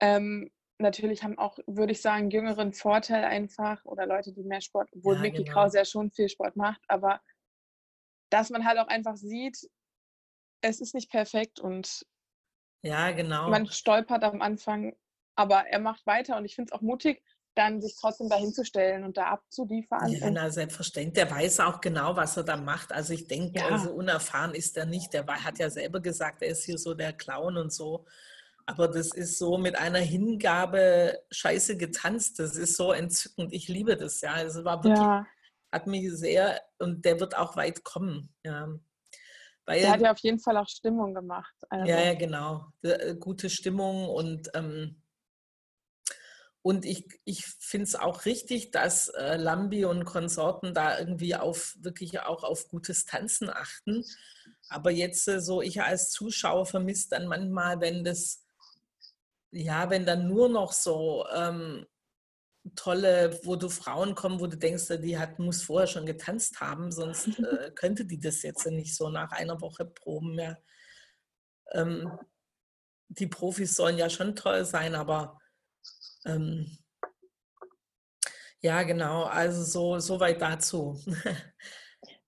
ähm, natürlich haben auch, würde ich sagen, jüngeren Vorteil einfach oder Leute, die mehr Sport, obwohl ja, Mickey genau. Krause ja schon viel Sport macht, aber dass man halt auch einfach sieht, es ist nicht perfekt und ja, genau. man stolpert am Anfang, aber er macht weiter und ich finde es auch mutig, dann sich trotzdem dahinzustellen und da abzuliefern. Ja, na, selbstverständlich. Der weiß auch genau, was er da macht. Also ich denke, ja. so unerfahren ist er nicht. Der hat ja selber gesagt, er ist hier so der Clown und so. Aber das ist so mit einer Hingabe scheiße getanzt. Das ist so entzückend. Ich liebe das, ja. Es war wirklich, ja. hat mich sehr, und der wird auch weit kommen. Ja. Weil, der hat ja auf jeden Fall auch Stimmung gemacht. Also. Ja, ja, genau. Äh, gute Stimmung und ähm, und ich, ich finde es auch richtig, dass äh, Lambi und Konsorten da irgendwie auf wirklich auch auf gutes Tanzen achten. Aber jetzt äh, so, ich als Zuschauer vermisse dann manchmal, wenn das ja, wenn dann nur noch so, ähm, tolle, wo du Frauen kommen, wo du denkst, die hat, muss vorher schon getanzt haben, sonst äh, könnte die das jetzt nicht so nach einer Woche proben mehr. Ähm, die Profis sollen ja schon toll sein, aber ähm, ja, genau, also so, so weit dazu.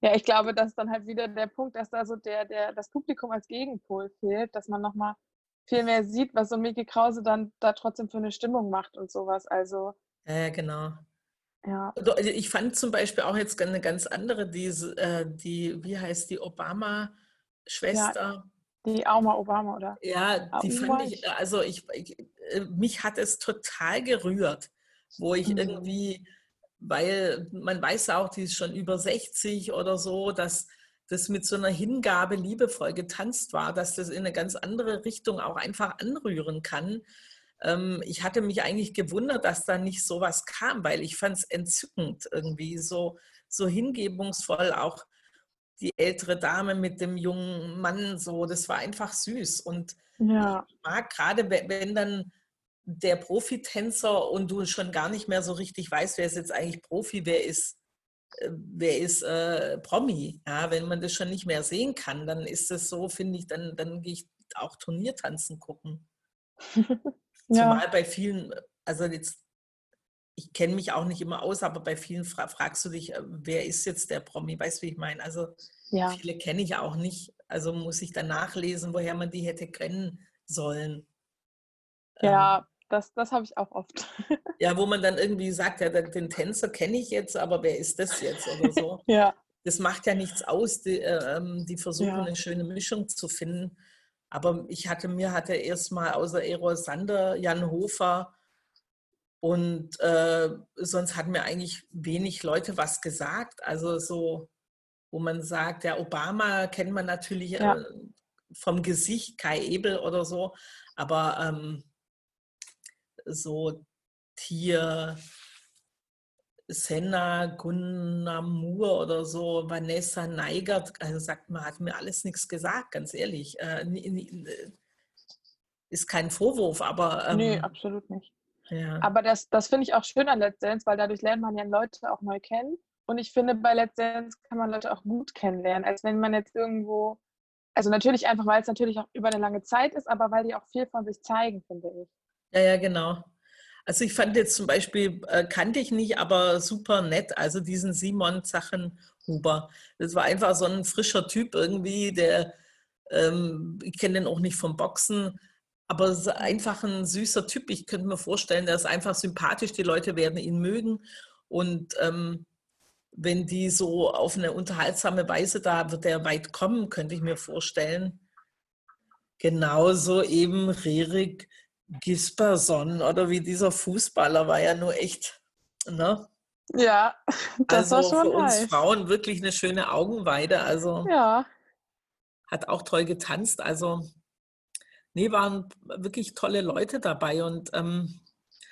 Ja, ich glaube, das ist dann halt wieder der Punkt, dass da so der, der, das Publikum als Gegenpol fehlt, dass man nochmal viel mehr sieht, was so Mickey Krause dann da trotzdem für eine Stimmung macht und sowas. Also. Ja, genau. Ja. Also ich fand zum Beispiel auch jetzt eine ganz andere, diese, äh, die, wie heißt die, Obama-Schwester. Ja, die Auma Obama, oder? Ja, die fand ich, also ich, ich, äh, mich hat es total gerührt, wo ich mhm. irgendwie, weil man weiß auch, die ist schon über 60 oder so, dass das mit so einer Hingabe liebevoll getanzt war, dass das in eine ganz andere Richtung auch einfach anrühren kann. Ähm, ich hatte mich eigentlich gewundert, dass da nicht sowas kam, weil ich fand es entzückend irgendwie, so, so hingebungsvoll auch die ältere Dame mit dem jungen Mann, so, das war einfach süß. Und ja. ich mag gerade, wenn dann der Profitänzer und du schon gar nicht mehr so richtig weißt, wer ist jetzt eigentlich Profi, wer ist, wer ist äh, Promi. Ja, wenn man das schon nicht mehr sehen kann, dann ist das so, finde ich, dann, dann gehe ich auch Turniertanzen gucken. ja. Zumal bei vielen, also jetzt ich kenne mich auch nicht immer aus, aber bei vielen fra fragst du dich, äh, wer ist jetzt der Promi? Weißt du, wie ich meine? Also ja. viele kenne ich auch nicht. Also muss ich dann nachlesen, woher man die hätte kennen sollen. Ja, ähm, das, das habe ich auch oft. ja, wo man dann irgendwie sagt, ja, den Tänzer kenne ich jetzt, aber wer ist das jetzt oder so? ja. Das macht ja nichts aus. Die, äh, ähm, die versuchen ja. eine schöne Mischung zu finden. Aber ich hatte mir hatte erstmal außer Erol Sander, Jan Hofer, und äh, sonst hatten mir eigentlich wenig Leute was gesagt. Also so, wo man sagt, der Obama kennt man natürlich ja. äh, vom Gesicht, Kai Ebel oder so, aber ähm, so Tier, Senna, Gunnar Moore oder so, Vanessa Neigert, also sagt man, hat mir alles nichts gesagt, ganz ehrlich. Äh, ist kein Vorwurf, aber. Ähm, nee, absolut nicht. Ja. Aber das, das finde ich auch schön an Let's Dance, weil dadurch lernt man ja Leute auch neu kennen. Und ich finde, bei Let's Dance kann man Leute auch gut kennenlernen, als wenn man jetzt irgendwo, also natürlich einfach, weil es natürlich auch über eine lange Zeit ist, aber weil die auch viel von sich zeigen, finde ich. Ja, ja, genau. Also ich fand jetzt zum Beispiel, äh, kannte ich nicht, aber super nett, also diesen Simon Zachenhuber. Das war einfach so ein frischer Typ irgendwie, der, ähm, ich kenne den auch nicht vom Boxen, aber einfach ein süßer Typ. Ich könnte mir vorstellen, der ist einfach sympathisch. Die Leute werden ihn mögen. Und ähm, wenn die so auf eine unterhaltsame Weise, da wird er weit kommen, könnte ich mir vorstellen. Genauso eben Rerik Gisperson oder wie dieser Fußballer war ja nur echt, ne? Ja, das also war schon für uns nice. Frauen wirklich eine schöne Augenweide. Also ja. hat auch toll getanzt. Also nee, waren wirklich tolle Leute dabei. Und ähm,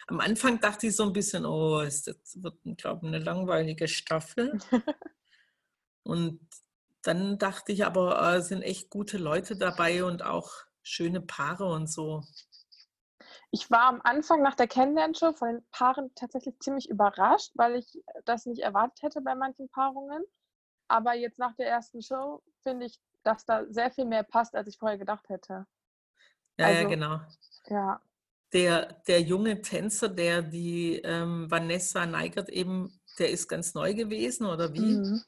am Anfang dachte ich so ein bisschen, oh, das wird, glaube ich, eine langweilige Staffel. und dann dachte ich aber, es äh, sind echt gute Leute dabei und auch schöne Paare und so. Ich war am Anfang nach der Kennenlernshow von den Paaren tatsächlich ziemlich überrascht, weil ich das nicht erwartet hätte bei manchen Paarungen. Aber jetzt nach der ersten Show finde ich, dass da sehr viel mehr passt, als ich vorher gedacht hätte. Ja, also, ja, genau. Ja. Der, der junge Tänzer, der die ähm, Vanessa Neigert eben, der ist ganz neu gewesen, oder wie? Mhm.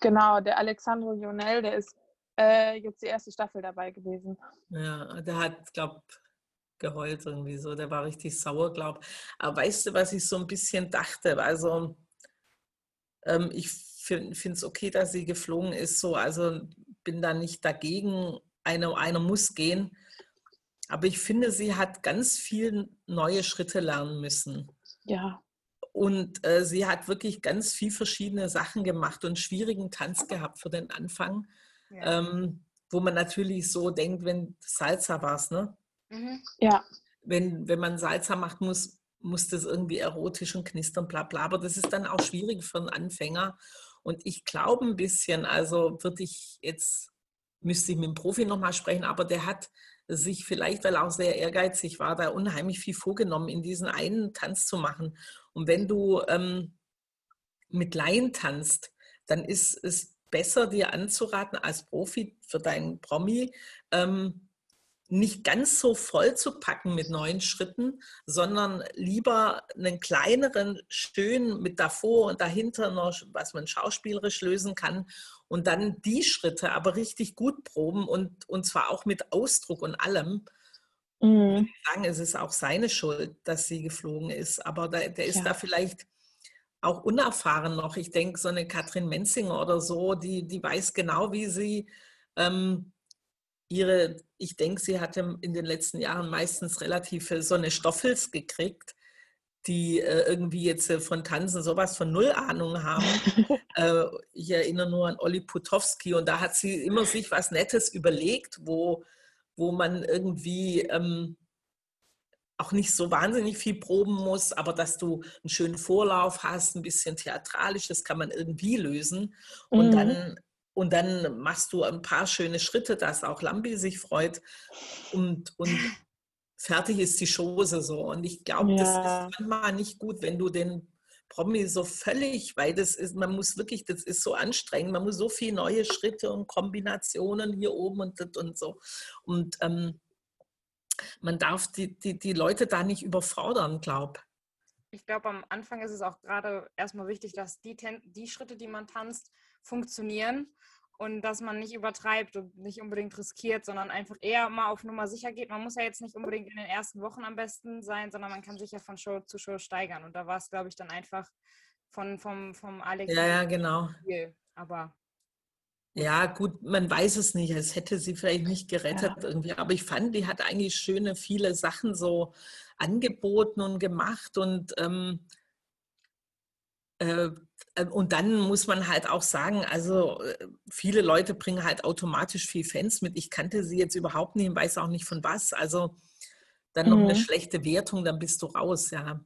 Genau, der Alexandro Jonel, der ist äh, jetzt die erste Staffel dabei gewesen. Ja, der hat, glaube geheult irgendwie so, der war richtig sauer, glaube Aber weißt du, was ich so ein bisschen dachte? Also, ähm, ich finde es okay, dass sie geflogen ist, so, also bin da nicht dagegen, einer, einer muss gehen. Aber ich finde, sie hat ganz viel neue Schritte lernen müssen. Ja. Und äh, sie hat wirklich ganz viel verschiedene Sachen gemacht und schwierigen Tanz gehabt für den Anfang, ja. ähm, wo man natürlich so denkt, wenn Salsa war es, ne? Mhm. Ja. Wenn, wenn man Salsa macht, muss, muss das irgendwie erotisch und knistern, bla bla. Aber das ist dann auch schwierig für einen Anfänger. Und ich glaube ein bisschen, also würde ich jetzt, müsste ich mit dem Profi nochmal sprechen, aber der hat sich vielleicht, weil er auch sehr ehrgeizig war, da unheimlich viel vorgenommen, in diesen einen Tanz zu machen. Und wenn du ähm, mit Laien tanzt, dann ist es besser, dir anzuraten, als Profi für deinen Promi, ähm, nicht ganz so voll zu packen mit neuen Schritten, sondern lieber einen kleineren, schönen mit davor und dahinter noch, was man schauspielerisch lösen kann und dann die Schritte aber richtig gut proben und, und zwar auch mit Ausdruck und allem. Mhm. Ich sagen, es ist auch seine Schuld, dass sie geflogen ist, aber da, der ist ja. da vielleicht auch unerfahren noch. Ich denke, so eine Katrin Menzinger oder so, die, die weiß genau, wie sie ähm, ihre, ich denke, sie hatte in den letzten Jahren meistens relativ so eine Stoffels gekriegt, die äh, irgendwie jetzt äh, von Tanzen sowas von Null Ahnung haben. äh, ich erinnere nur an Olli Putowski und da hat sie immer sich was Nettes überlegt, wo, wo man irgendwie ähm, auch nicht so wahnsinnig viel proben muss, aber dass du einen schönen Vorlauf hast, ein bisschen theatralisch, das kann man irgendwie lösen. Und, mhm. dann, und dann machst du ein paar schöne Schritte, dass auch Lambi sich freut. Und, und fertig ist die Chose so. Und ich glaube, ja. das ist manchmal nicht gut, wenn du den Promi so völlig, weil das ist, man muss wirklich, das ist so anstrengend, man muss so viele neue Schritte und Kombinationen hier oben und das und so. Und ähm, man darf die, die, die Leute da nicht überfordern, glaube ich. glaube, am Anfang ist es auch gerade erstmal wichtig, dass die, die Schritte, die man tanzt, funktionieren und dass man nicht übertreibt und nicht unbedingt riskiert, sondern einfach eher mal auf Nummer sicher geht. Man muss ja jetzt nicht unbedingt in den ersten Wochen am besten sein, sondern man kann sich ja von Show zu Show steigern. Und da war es, glaube ich, dann einfach von, vom, vom Alex. Ja, ja, genau. Viel. Aber ja, gut, man weiß es nicht. Es hätte sie vielleicht nicht gerettet ja. irgendwie. Aber ich fand, die hat eigentlich schöne, viele Sachen so angeboten und gemacht. Und, ähm, äh, äh und dann muss man halt auch sagen, also äh, viele Leute bringen halt automatisch viel Fans mit. Ich kannte sie jetzt überhaupt nicht und weiß auch nicht von was. Also dann noch mhm. eine schlechte Wertung, dann bist du raus, ja.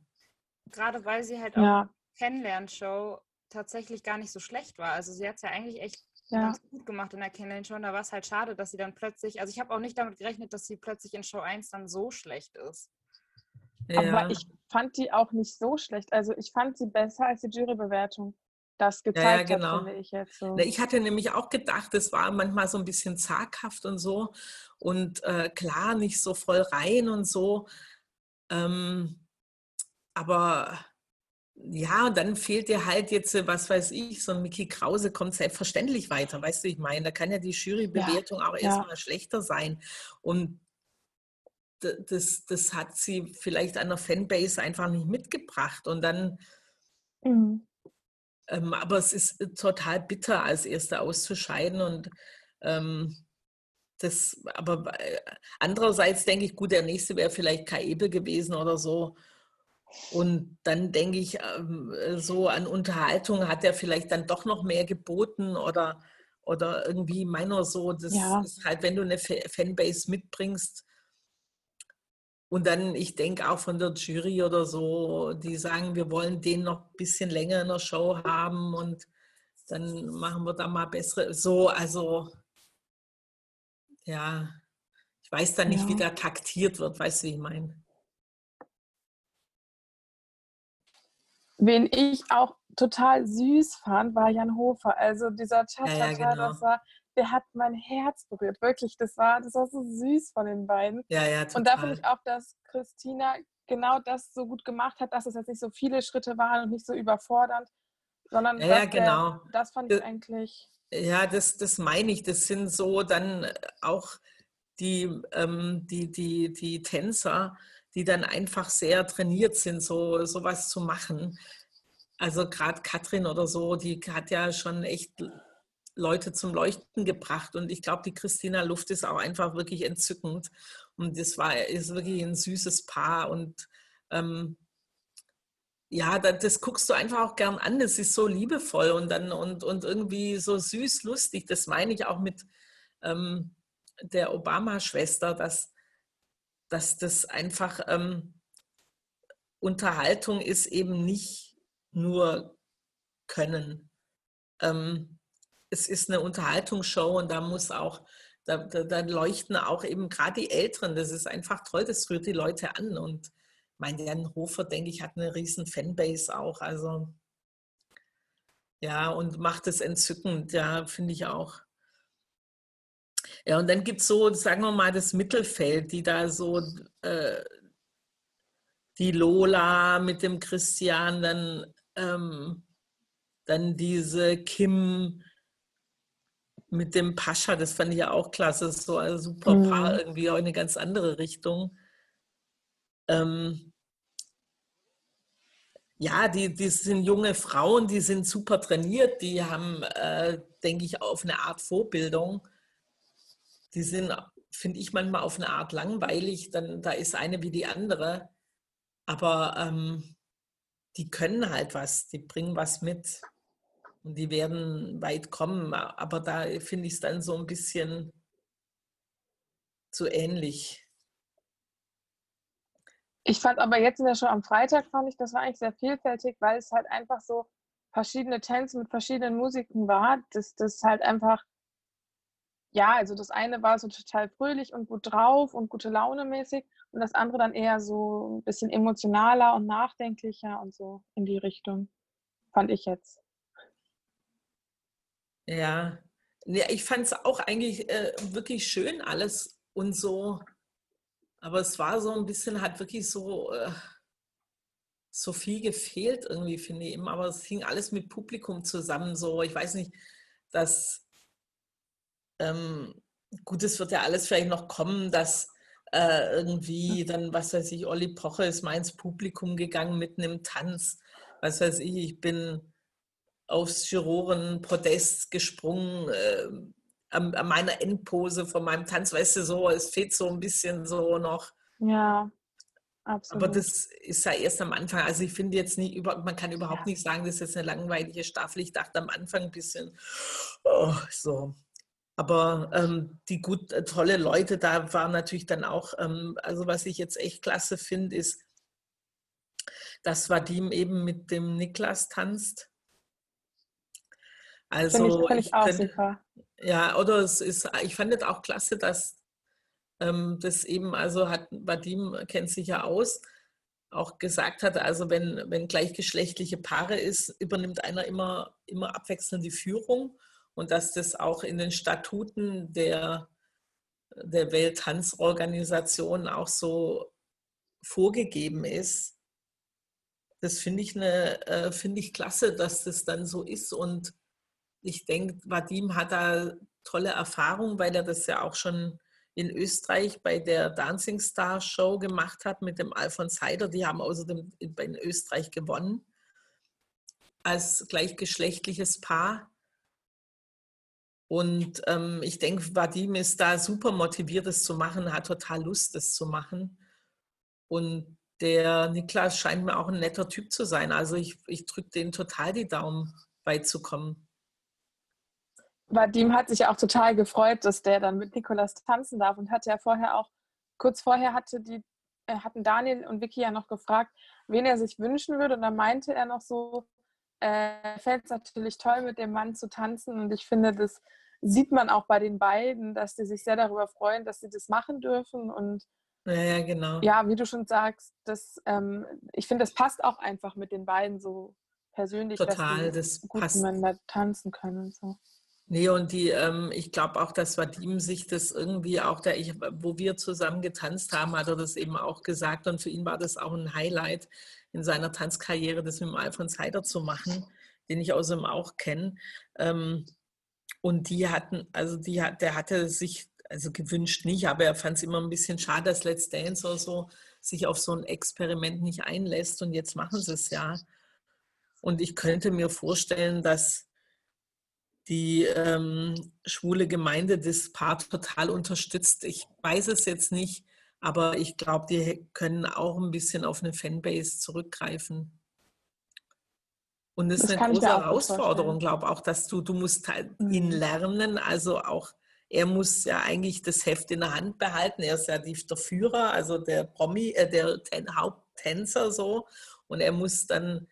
Gerade weil sie halt auch ja. Kennenlernshow tatsächlich gar nicht so schlecht war. Also sie hat es ja eigentlich echt ja. ganz gut gemacht in der Kennenlernen schon. Da war es halt schade, dass sie dann plötzlich, also ich habe auch nicht damit gerechnet, dass sie plötzlich in Show 1 dann so schlecht ist. Ja. Aber ich fand die auch nicht so schlecht. Also ich fand sie besser als die Jurybewertung das gezeigt ja, ja, genau. hat, finde ich jetzt so. Ich hatte nämlich auch gedacht, es war manchmal so ein bisschen zaghaft und so und äh, klar, nicht so voll rein und so. Ähm, aber ja, dann fehlt dir halt jetzt, äh, was weiß ich, so ein Mickey Krause kommt selbstverständlich weiter, weißt du, ich meine, da kann ja die Jurybewertung ja, auch erstmal ja. schlechter sein. Und das, das hat sie vielleicht an der Fanbase einfach nicht mitgebracht. Und dann, mhm. ähm, aber es ist äh, total bitter, als Erste auszuscheiden. Und ähm, das, aber äh, andererseits denke ich, gut, der nächste wäre vielleicht Kai Ebel gewesen oder so. Und dann denke ich, ähm, so an Unterhaltung hat er vielleicht dann doch noch mehr geboten oder, oder irgendwie meiner so, das ja. ist halt, wenn du eine Fanbase mitbringst und dann, ich denke auch von der Jury oder so, die sagen, wir wollen den noch ein bisschen länger in der Show haben und dann machen wir da mal bessere, so, also ja, ich weiß dann nicht, ja. wie da taktiert wird, weißt du, wie ich meine? Wen ich auch total süß fand, war Jan Hofer. Also dieser Cha-Cha-Cha, ja, ja, genau. das war, der hat mein Herz berührt. Wirklich, das war, das war so süß von den beiden. Ja, ja, total. Und da finde ich auch, dass Christina genau das so gut gemacht hat, dass es jetzt nicht so viele Schritte waren und nicht so überfordernd, sondern ja, ja genau. Der, das fand ich eigentlich. Ja, das, das meine ich. Das sind so dann auch die, ähm, die, die, die Tänzer, die dann einfach sehr trainiert sind, so sowas zu machen. Also gerade Katrin oder so, die hat ja schon echt Leute zum Leuchten gebracht. Und ich glaube, die Christina Luft ist auch einfach wirklich entzückend. Und das war ist wirklich ein süßes Paar. Und ähm, ja, das, das, guckst du einfach auch gern an. Das ist so liebevoll und dann und, und irgendwie so süß, lustig. Das meine ich auch mit ähm, der Obama-Schwester, dass dass das einfach ähm, Unterhaltung ist eben nicht nur Können. Ähm, es ist eine Unterhaltungsshow und da muss auch da, da, da leuchten auch eben gerade die Älteren. Das ist einfach toll, das rührt die Leute an. Und mein Jan Hofer, denke ich, hat eine riesen Fanbase auch. Also ja, und macht es entzückend, ja, finde ich auch. Ja, und dann gibt es so, sagen wir mal, das Mittelfeld, die da so, äh, die Lola mit dem Christian, dann, ähm, dann diese Kim mit dem Pascha, das fand ich ja auch klasse, so ein super mhm. Paar, irgendwie auch in eine ganz andere Richtung. Ähm, ja, die, die sind junge Frauen, die sind super trainiert, die haben, äh, denke ich, auf eine Art Vorbildung. Die sind, finde ich, manchmal auf eine Art langweilig, dann da ist eine wie die andere. Aber ähm, die können halt was, die bringen was mit und die werden weit kommen. Aber da finde ich es dann so ein bisschen zu ähnlich. Ich fand aber jetzt in der Show am Freitag, fand ich, das war eigentlich sehr vielfältig, weil es halt einfach so verschiedene Tänze mit verschiedenen Musiken war. Das, das halt einfach, ja, also das eine war so total fröhlich und gut drauf und gute Laune mäßig und das andere dann eher so ein bisschen emotionaler und nachdenklicher und so in die Richtung, fand ich jetzt. Ja, ja ich fand es auch eigentlich äh, wirklich schön alles und so aber es war so ein bisschen, hat wirklich so, äh, so viel gefehlt irgendwie, finde ich immer. Aber es hing alles mit Publikum zusammen. So, ich weiß nicht, dass, ähm, gut, es wird ja alles vielleicht noch kommen, dass äh, irgendwie dann, was weiß ich, Olli Poche ist mal ins Publikum gegangen mitten im Tanz. Was weiß ich, ich bin aufs Juroren-Podest gesprungen. Äh, an, an, meiner Endpose von meinem Tanz, weißt du, so, es fehlt so ein bisschen so noch. Ja, absolut. Aber das ist ja erst am Anfang. Also ich finde jetzt nicht, man kann überhaupt ja. nicht sagen, das ist jetzt eine langweilige Staffel. Ich dachte am Anfang ein bisschen, oh, so. Aber ähm, die gut, äh, tolle Leute da waren natürlich dann auch, ähm, also was ich jetzt echt klasse finde, ist, dass Vadim eben mit dem Niklas tanzt. Also finde ich, find ich, auch könnte, super. Ja, oder es ist, ich fand es auch klasse, dass ähm, das eben, also hat Vadim kennt sich ja aus, auch gesagt hat, also wenn, wenn gleichgeschlechtliche Paare ist, übernimmt einer immer, immer abwechselnd die Führung und dass das auch in den Statuten der, der Welttanzorganisation auch so vorgegeben ist. Das finde ich, eine, äh, find ich klasse, dass das dann so ist und ich denke, Vadim hat da tolle Erfahrungen, weil er das ja auch schon in Österreich bei der Dancing Star Show gemacht hat mit dem Alfons Heider. Die haben außerdem in Österreich gewonnen als gleichgeschlechtliches Paar. Und ähm, ich denke, Vadim ist da super motiviert, das zu machen, hat total Lust, das zu machen. Und der Niklas scheint mir auch ein netter Typ zu sein. Also ich, ich drücke denen total die Daumen, weit zu kommen. Vadim hat sich ja auch total gefreut, dass der dann mit Nikolas tanzen darf und hatte ja vorher auch, kurz vorher hatte die, äh, hatten Daniel und Vicky ja noch gefragt, wen er sich wünschen würde. Und da meinte er noch so, äh, fällt es natürlich toll, mit dem Mann zu tanzen. Und ich finde, das sieht man auch bei den beiden, dass die sich sehr darüber freuen, dass sie das machen dürfen. Und ja, ja genau. Ja, wie du schon sagst, das, ähm, ich finde, das passt auch einfach mit den beiden so persönlich, Total, dass das gut passt. miteinander tanzen können und so. Nee, und die, ähm, ich glaube auch, dass Vadim sich das irgendwie auch, der, ich, wo wir zusammen getanzt haben, hat er das eben auch gesagt. Und für ihn war das auch ein Highlight in seiner Tanzkarriere, das mit dem Alfons Heider zu machen, den ich außerdem auch kenne. Ähm, und die hatten, also die hat, der hatte sich, also gewünscht nicht, aber er fand es immer ein bisschen schade, dass Let's Dance oder so sich auf so ein Experiment nicht einlässt. Und jetzt machen sie es ja. Und ich könnte mir vorstellen, dass die ähm, schwule Gemeinde das Paar total unterstützt. Ich weiß es jetzt nicht, aber ich glaube, die können auch ein bisschen auf eine Fanbase zurückgreifen. Und das, das ist eine große Herausforderung, glaube auch, dass du, du musst halt mhm. ihn lernen, also auch er muss ja eigentlich das Heft in der Hand behalten. Er ist ja der Führer, also der Promi, äh, der Ten, Haupttänzer so. Und er muss dann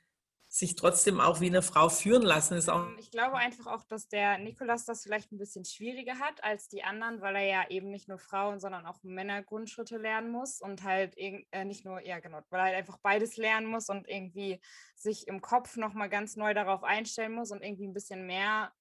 sich trotzdem auch wie eine Frau führen lassen. Ist auch Ich glaube einfach auch, dass der Nikolas das vielleicht ein bisschen schwieriger hat als die anderen, weil er ja eben nicht nur Frauen, sondern auch Männer Grundschritte lernen muss und halt äh, nicht nur, ja genau, weil er halt einfach beides lernen muss und irgendwie sich im Kopf nochmal ganz neu darauf einstellen muss und irgendwie ein bisschen mehr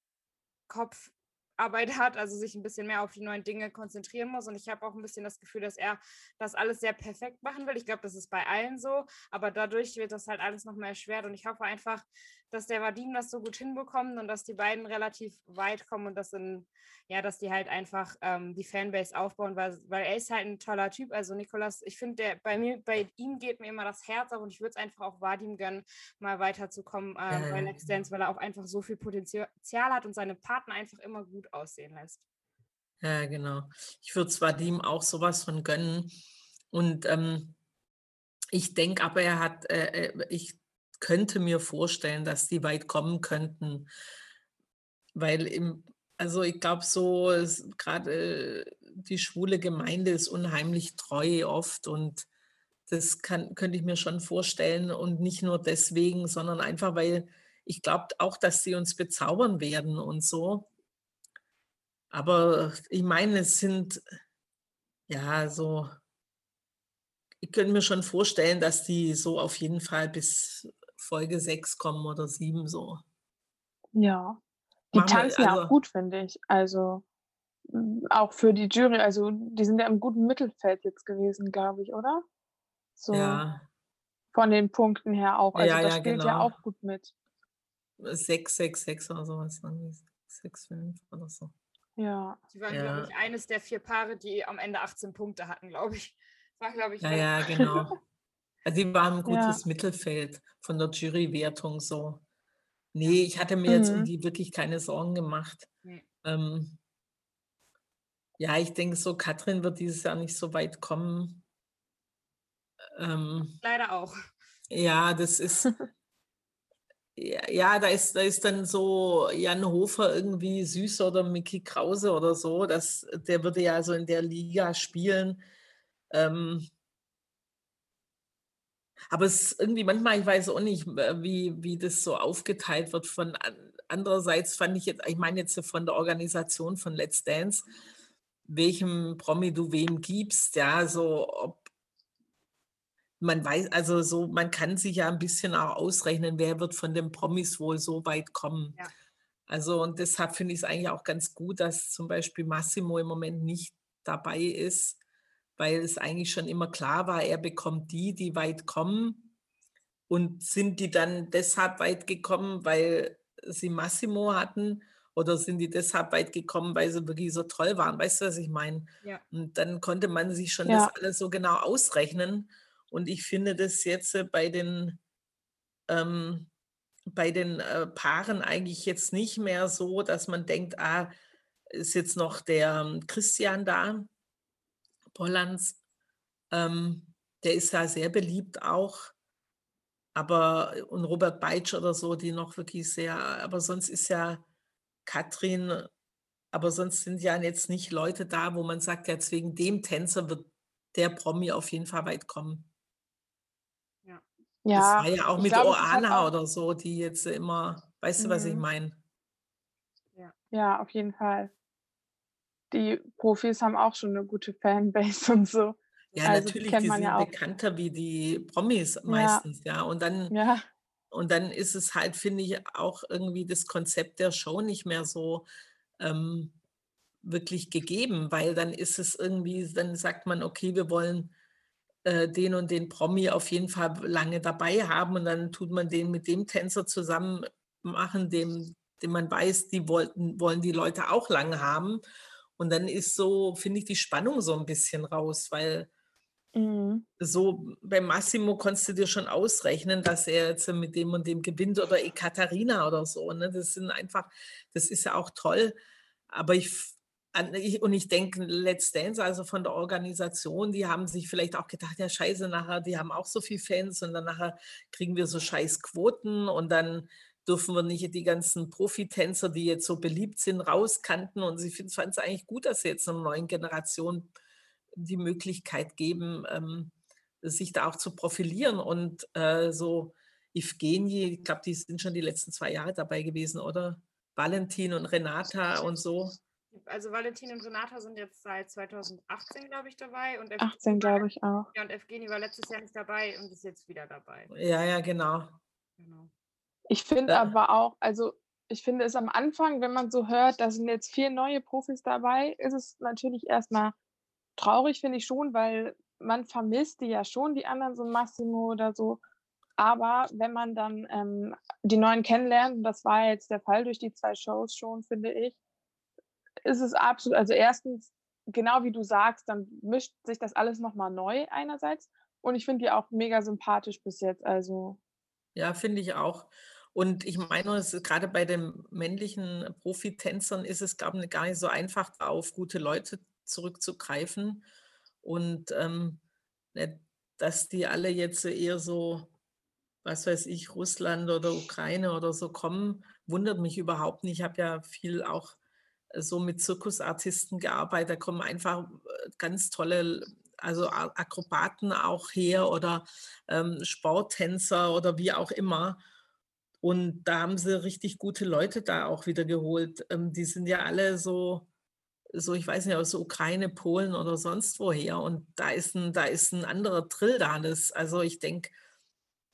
Kopfarbeit hat, also sich ein bisschen mehr auf die neuen Dinge konzentrieren muss. Und ich habe auch ein bisschen das Gefühl, dass er das alles sehr perfekt machen will. Ich glaube, das ist bei allen so, aber dadurch wird das halt alles nochmal erschwert. Und ich hoffe einfach, dass der Vadim das so gut hinbekommt und dass die beiden relativ weit kommen und das in, ja, dass die halt einfach ähm, die Fanbase aufbauen, weil, weil er ist halt ein toller Typ. Also Nikolas, ich finde, der bei mir, bei ihm geht mir immer das Herz auf und ich würde es einfach auch Vadim gönnen, mal weiterzukommen äh, bei. Let's Dance, weil er auch einfach so viel Potenzial hat und seine Partner einfach immer gut aussehen lässt. Ja, genau. Ich würde zwar dem auch sowas von gönnen. Und ähm, ich denke aber, er hat, äh, äh, ich könnte mir vorstellen, dass die weit kommen könnten. Weil im, also ich glaube, so gerade äh, die schwule Gemeinde ist unheimlich treu oft und das kann, könnte ich mir schon vorstellen. Und nicht nur deswegen, sondern einfach, weil ich glaube auch, dass sie uns bezaubern werden und so. Aber ich meine, es sind ja so, ich könnte mir schon vorstellen, dass die so auf jeden Fall bis Folge 6 kommen oder 7 so. Ja. Die Machen wir- tanzen ja also- auch gut, finde ich. Also auch für die Jury, also die sind ja im guten Mittelfeld jetzt gewesen, glaube ich, oder? So Ja, von den Punkten her auch. Also Ja, das ja, spielt ja genau. auch gut mit. 6, 6, 6 oder sowas. 6, 5 oder so. Ja. Die waren, Ja. glaube ich, eines der vier Paare, die am Ende 18 Punkte hatten, glaube ich. War, glaube ich, Ja, ja, genau. Also die waren ein Ja. gutes Mittelfeld von der Jurywertung so. Nee, ich hatte mir jetzt um Mhm. die wirklich keine Sorgen gemacht. Nee. Ähm, ja, ich denke so, Katrin wird dieses Jahr nicht so weit kommen. Ähm, Leider auch. ja, das ist, ja, ja, da ist, da ist dann so Jan Hofer irgendwie süß oder Mickey Krause oder so. Das, der würde ja so in der Liga spielen. Ähm, aber es ist irgendwie manchmal, ich weiß auch nicht, wie, wie das so aufgeteilt wird. Von an- andererseits fand ich jetzt, ich meine jetzt von der Organisation von Let's Dance, welchem Promi du wem gibst, ja, so ob man weiß, also so, man kann sich ja ein bisschen auch ausrechnen, wer wird von den Promis wohl so weit kommen. Ja. Also und deshalb finde ich es eigentlich auch ganz gut, dass zum Beispiel Massimo im Moment nicht dabei ist, weil es eigentlich schon immer klar war, er bekommt die, die weit kommen. Und sind die dann deshalb weit gekommen, weil sie Massimo hatten? Oder sind die deshalb weit gekommen, weil sie wirklich so toll waren? Weißt du, was ich meine? Ja. Und dann konnte man sich schon Ja. das alles so genau ausrechnen. Und ich finde das jetzt äh, bei den, ähm, bei den äh, Paaren eigentlich jetzt nicht mehr so, dass man denkt, ah, ist jetzt noch der ähm, Christian da, Pollands. Ähm, der ist ja sehr beliebt auch. Aber, und Robert Beitsch oder so, die noch wirklich sehr, aber sonst ist ja Katrin, aber sonst sind ja jetzt nicht Leute da, wo man sagt, jetzt wegen dem Tänzer wird der Promi auf jeden Fall weit kommen. Das Ja, war ja auch mit glaube, halt Oana auch- oder so, die jetzt immer, weißt du, was ich Mhm. meine? ja, auf jeden Fall. Die Profis haben auch schon eine gute Fanbase und so. Ja, Also, die natürlich, die man sind ja bekannter wie die Promis meistens, ja. Und dann, Ja, und dann ist es halt, finde ich, auch irgendwie das Konzept der Show nicht mehr so ähm, wirklich gegeben, weil dann ist es irgendwie, dann sagt man, okay, wir wollen äh, den und den Promi auf jeden Fall lange dabei haben und dann tut man den mit dem Tänzer zusammen machen, dem, dem man weiß, die wollten, wollen die Leute auch lange haben. Und dann ist so, finde ich, die Spannung so ein bisschen raus, weil mhm. so bei Massimo konntest du dir schon ausrechnen, dass er jetzt mit dem und dem gewinnt oder Ekaterina oder so. Ne? Das sind einfach, das ist ja auch toll. Aber ich, ich und ich denke, Let's Dance, also von der Organisation, die haben sich vielleicht auch gedacht, ja scheiße, nachher, die haben auch so viele Fans und dann nachher kriegen wir so scheiß Quoten und dann dürfen wir nicht die ganzen Profitänzer, die jetzt so beliebt sind, rauskanten. Und sie fanden es eigentlich gut, dass sie jetzt einer neuen Generation die Möglichkeit geben, ähm, sich da auch zu profilieren und äh, so, Evgenie, ich glaube, die sind schon die letzten zwei Jahre dabei gewesen, oder? Valentin und Renata und so. Also Valentin und Renata sind jetzt seit 2018, glaube ich, dabei. Und 18, glaube ich auch. Ja, und Evgeni war letztes Jahr nicht dabei und ist jetzt wieder dabei. Ja, ja, genau. Genau. Ich finde Ja. aber auch, also ich finde es am Anfang, wenn man so hört, da sind jetzt vier neue Profis dabei, ist es natürlich erstmal traurig, finde ich schon, weil man vermisst die ja schon, die anderen, so Massimo oder so. Aber wenn man dann ähm, die neuen kennenlernt, und das war jetzt der Fall durch die zwei Shows schon, finde ich, ist es absolut, also erstens, genau wie du sagst, dann mischt sich das alles nochmal neu einerseits. Und ich finde die auch mega sympathisch bis jetzt. Also Ja, finde ich auch. Und ich meine, es gerade bei den männlichen Profitänzern ist es, glaube ich, gar nicht so einfach, auf gute Leute zurückzugreifen. Und ähm, nicht, dass die alle jetzt eher so, was weiß ich, Russland oder Ukraine oder so kommen, wundert mich überhaupt nicht. Ich habe ja viel auch äh, so mit Zirkusartisten gearbeitet. Da kommen einfach äh, ganz tolle, also Akrobaten auch her oder ähm, Sporttänzer oder wie auch immer. Und da haben sie richtig gute Leute da auch wieder geholt. Ähm, die sind ja alle so, so, ich weiß nicht, aus der Ukraine, Polen oder sonst woher. Und da ist ein, da ist ein anderer Drill da. Das, also ich denke,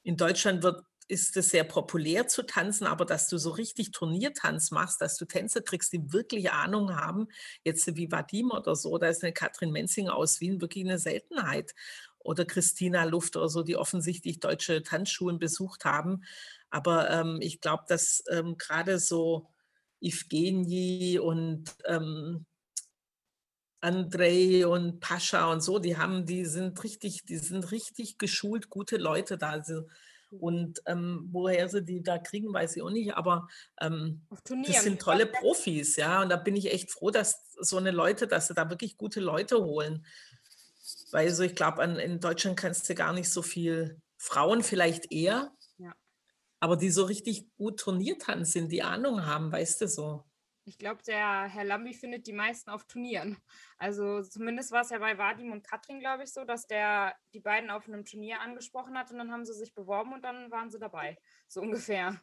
in Deutschland wird, ist es sehr populär zu tanzen, aber dass du so richtig Turniertanz machst, dass du Tänzer kriegst, die wirklich Ahnung haben, jetzt wie Vadim oder so, da ist eine Katrin Menzinger aus Wien wirklich eine Seltenheit. Oder Christina Luft oder so, die offensichtlich deutsche Tanzschulen besucht haben. Aber ähm, ich glaube, dass ähm, gerade so Evgenie und ähm, Andrei und Pascha und so, die haben, die sind richtig, die sind richtig geschult, gute Leute da. Also, und ähm, woher sie die da kriegen, weiß ich auch nicht. Aber ähm, das sind tolle Profis, ja. Und da bin ich echt froh, dass so eine Leute, dass sie da wirklich gute Leute holen. Weil so, ich glaube, in Deutschland kannst du gar nicht so viel Frauen vielleicht eher. Aber die so richtig gut Turniertanz sind, die Ahnung haben, weißt du so. Ich glaube, der Herr Lambi findet die meisten auf Turnieren. Also zumindest war es ja bei Vadim und Katrin, glaube ich, so, dass der die beiden auf einem Turnier angesprochen hat und dann haben sie sich beworben und dann waren sie dabei. So ungefähr.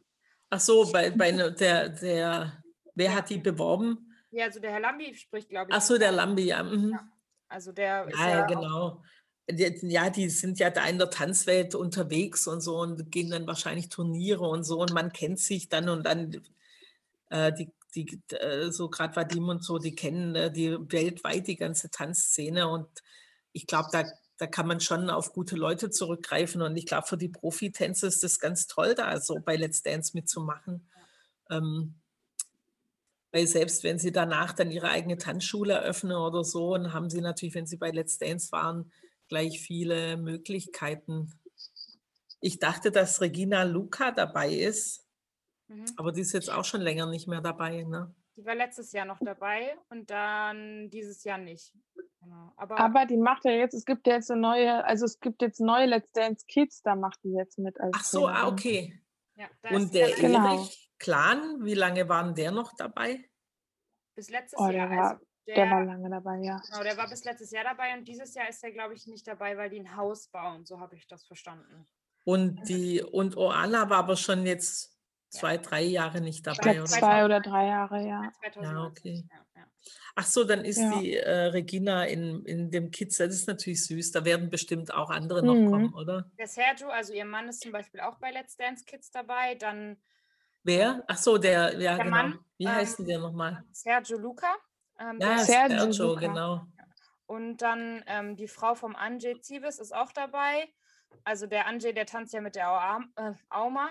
Ach so, bei, bei ne- der, der, wer hat die beworben? Ja, also der Herr Lambi spricht, glaube ich. Ach so, der Lambi, ja. Mhm. Also der ist Ja, ja, ja genau. Ja, die sind ja da in der Tanzwelt unterwegs und so und gehen dann wahrscheinlich Turniere und so und man kennt sich dann und dann äh, die, die äh, so gerade Vadim und so, die kennen äh, die weltweit die ganze Tanzszene und ich glaube, da, da kann man schon auf gute Leute zurückgreifen und ich glaube, für die Profitänzer ist das ganz toll, da so bei Let's Dance mitzumachen. Ähm, weil selbst wenn sie danach dann ihre eigene Tanzschule eröffnen oder so, dann haben sie natürlich, wenn sie bei Let's Dance waren, gleich viele Möglichkeiten. Ich dachte, dass Regina Luca dabei ist, Mhm. aber die ist jetzt auch schon länger nicht mehr dabei. Ne? Die war letztes Jahr noch dabei und dann dieses Jahr nicht. Genau. Aber, Aber die macht ja jetzt, es gibt ja jetzt eine neue, also es gibt jetzt neue Let's Dance Kids, da macht die jetzt mit als Ach so, ah, okay. ja, Und der leider Genau. Erich Klan, wie lange waren der noch dabei? bis letztes Oh, Jahr. also Der war lange dabei, ja. Genau, der war bis letztes Jahr dabei und dieses Jahr ist er, glaube ich, nicht dabei, weil die ein Haus bauen. So habe ich das verstanden. Und die und Oana war aber schon jetzt zwei, drei Jahre nicht Ich dabei, oder? zwei oder drei Jahre, ja. 2019. okay. Ja, ja. Ach so, dann ist Ja. die äh, Regina in, in dem Kids, das ist natürlich süß. Da werden bestimmt auch andere noch Mhm. kommen, oder? Der Sergio, also ihr Mann, ist zum Beispiel auch bei Let's Dance Kids dabei. Dann Wer? Ach so, der, ja, Der genau. Mann, Wie ähm, heißt denn der nochmal? Sergio Luca. Ähm, Ja, Sergio Sergio, genau. Und dann ähm, die Frau vom Anjay Zibis ist auch dabei. Also der Anjay, der tanzt ja mit der äh, Auma.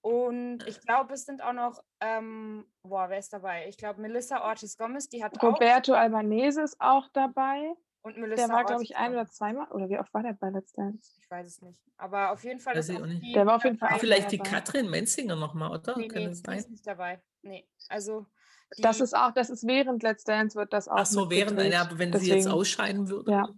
Und ich glaube, es sind auch noch, ähm, boah, wer ist dabei? Ich glaube, Melissa Ortiz Gomez, die hat auch. Roberto Albanese ist auch dabei. Und Melissa Der war, glaube ich, ein oder zweimal. Oder wie oft war der bei Let's Dance? Ich weiß es nicht. Aber auf jeden Fall Weiß ist auch auch nicht. die Der war auf jeden Fall dabei. auch Vielleicht die dabei. Katrin Menzinger nochmal, oder? Nee, Kann nee, das die ist sein? nicht dabei. Nee, also die, Das ist auch, das ist während Let's Dance wird das auch. Ach so, während aber wenn sie jetzt Deswegen- ausscheiden würde. Ja.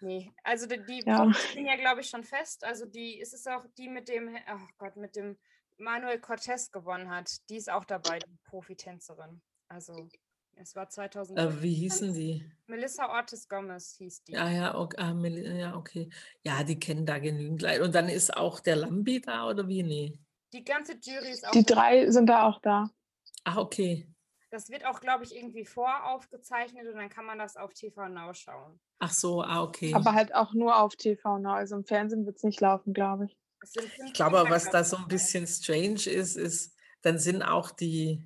nee, also die, die Ja. Sind ja, glaube ich, schon fest. Also die, ist es auch die mit dem, oh Gott, mit dem Manuel Cortez gewonnen hat. Die ist auch dabei, die Profitänzerin. Also Es war 2000. Äh, wie hießen die? Melissa Ortiz Gomez hieß die. Ja, ja, okay, ah, ja, okay. Ja, die kennen da genügend Leute. Und dann ist auch der Lambi da oder wie? Nee. Die ganze Jury ist auch. Die drei sind da auch da. Ah, okay. Das wird auch, glaube ich, irgendwie voraufgezeichnet und dann kann man das auf TV Now schauen. Ach so, ah, okay. Aber halt auch nur auf TV Now. Also im Fernsehen wird es nicht laufen, glaube ich. Ich glaube, aber, was da so ein bisschen strange ist, ist, dann sind auch die,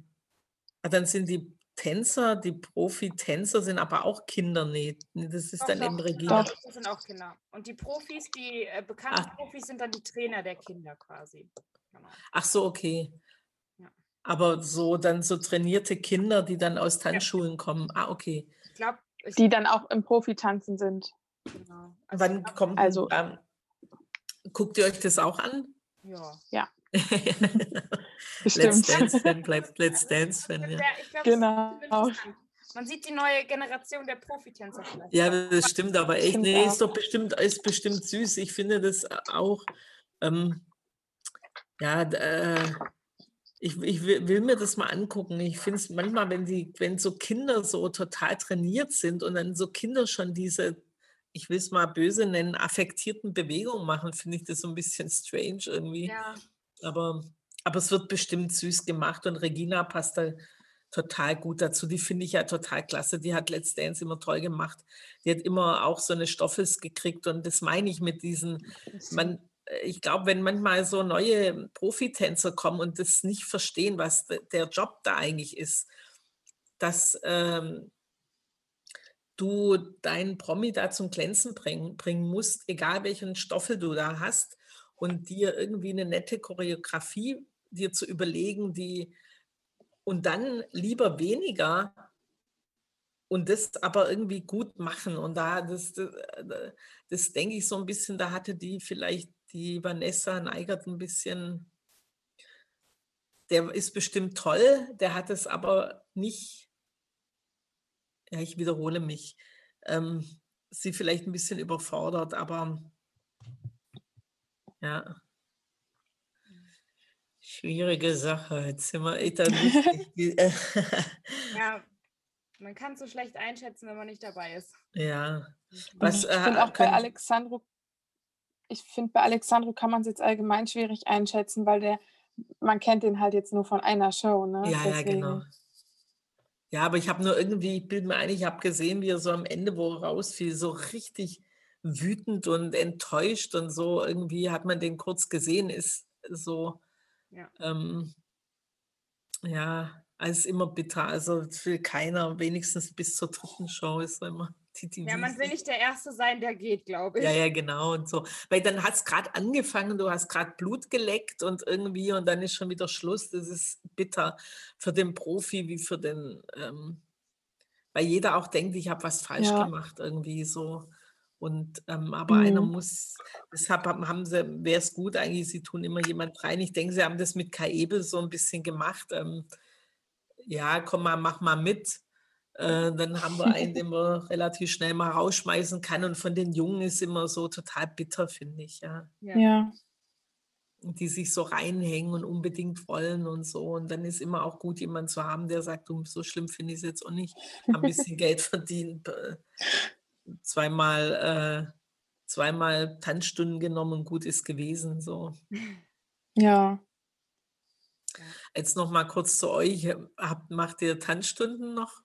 ah, dann sind die Tänzer, die Profi-Tänzer sind aber auch Kinder, nee. Das ist Doch, dann doch, eben genau, Regina. Doch. Das sind auch Kinder. Und die Profis, die äh, bekannten Ah. Profis sind dann die Trainer der Kinder quasi. Genau. Ach so, okay. Ja. Aber so dann so trainierte Kinder, die dann aus Tanzschulen kommen. Ah, okay. Ich glaube, Die dann auch im Profitanzen sind. genau. Also, Wann kommt also- ähm, guckt ihr euch das auch an? Ja. Let's Bestimmt. Dance Fan bleibt Let's Dance Fan, ja. Glaub, Genau. Das ist interessant. Man sieht die neue Generation der Profitänzer vielleicht. Ja, das stimmt, aber echt, nee, ist doch bestimmt, ist bestimmt süß. Ich finde das auch, ähm, ja, äh, ich, ich will, will mir das mal angucken. Ich finde es manchmal, wenn die, wenn so Kinder so total trainiert sind und dann so Kinder schon diese, ich will es mal böse nennen, affektierten Bewegungen machen, finde ich das so ein bisschen strange irgendwie. ja. Aber, aber es wird bestimmt süß gemacht und Regina passt da total gut dazu. Die finde ich ja total klasse. Die hat Let's Dance immer toll gemacht. Die hat immer auch so eine Stoffels gekriegt und das meine ich mit diesen, man, ich glaube, wenn manchmal so neue Profitänzer kommen und das nicht verstehen, was de- der Job da eigentlich ist, dass ähm, du deinen Promi da zum Glänzen bringen, bringen musst, egal welchen Stoffel du da hast und dir irgendwie eine nette Choreografie dir zu überlegen, die und dann lieber weniger und das aber irgendwie gut machen. Und da, das, das, äh, das denke ich so ein bisschen, da hatte die vielleicht die Vanessa Neigert ein bisschen, der ist bestimmt toll, der hat es aber nicht, ja, ich wiederhole mich, ähm, sie vielleicht ein bisschen überfordert, aber ja. Schwierige Sache. Jetzt sind wir bisschen- ja, man kann es so schlecht einschätzen, wenn man nicht dabei ist. ja. Was, Was, Ich äh, finde auch bei Alexandro, ich finde bei Alexandro kann man es jetzt allgemein schwierig einschätzen, weil der, man kennt den halt jetzt nur von einer Show, ne? Ja, ja, Deswegen- genau. Ja, aber ich habe nur irgendwie, ich bilde mir ein, ich habe gesehen, wie er so am Ende, wo er rausfiel, so richtig wütend und enttäuscht und so. Irgendwie hat man den kurz gesehen, ist so, Ja. ähm, ja, alles immer bitter. Also es will keiner, wenigstens bis zur dritten Show ist immer ja, man will nicht der Erste sein, der geht, glaube ich. Ja, ja, genau und so. Weil dann hat es gerade angefangen, du hast gerade Blut geleckt und irgendwie und dann ist schon wieder Schluss. Das ist bitter für den Profi wie für den, ähm, weil jeder auch denkt, ich habe was falsch Ja. gemacht irgendwie so. Und ähm, aber einer Mhm. muss, deshalb haben sie, wäre es gut eigentlich, sie tun immer jemand rein. Ich denke, sie haben das mit Kai Ebel so ein bisschen gemacht. Ähm, ja, komm mal, mach mal mit. Äh, dann haben wir einen, den man relativ schnell mal rausschmeißen kann. Und von den Jungen ist immer so total bitter, finde ich, ja. Ja. Und die sich so reinhängen und unbedingt wollen und so. Und dann ist immer auch gut, jemanden zu haben, der sagt, du, so schlimm finde ich es jetzt auch nicht. Ein bisschen Geld verdient, zweimal, äh, zweimal Tanzstunden genommen und gut ist gewesen. So. Ja. Jetzt noch mal kurz zu euch. Habt, macht ihr Tanzstunden noch?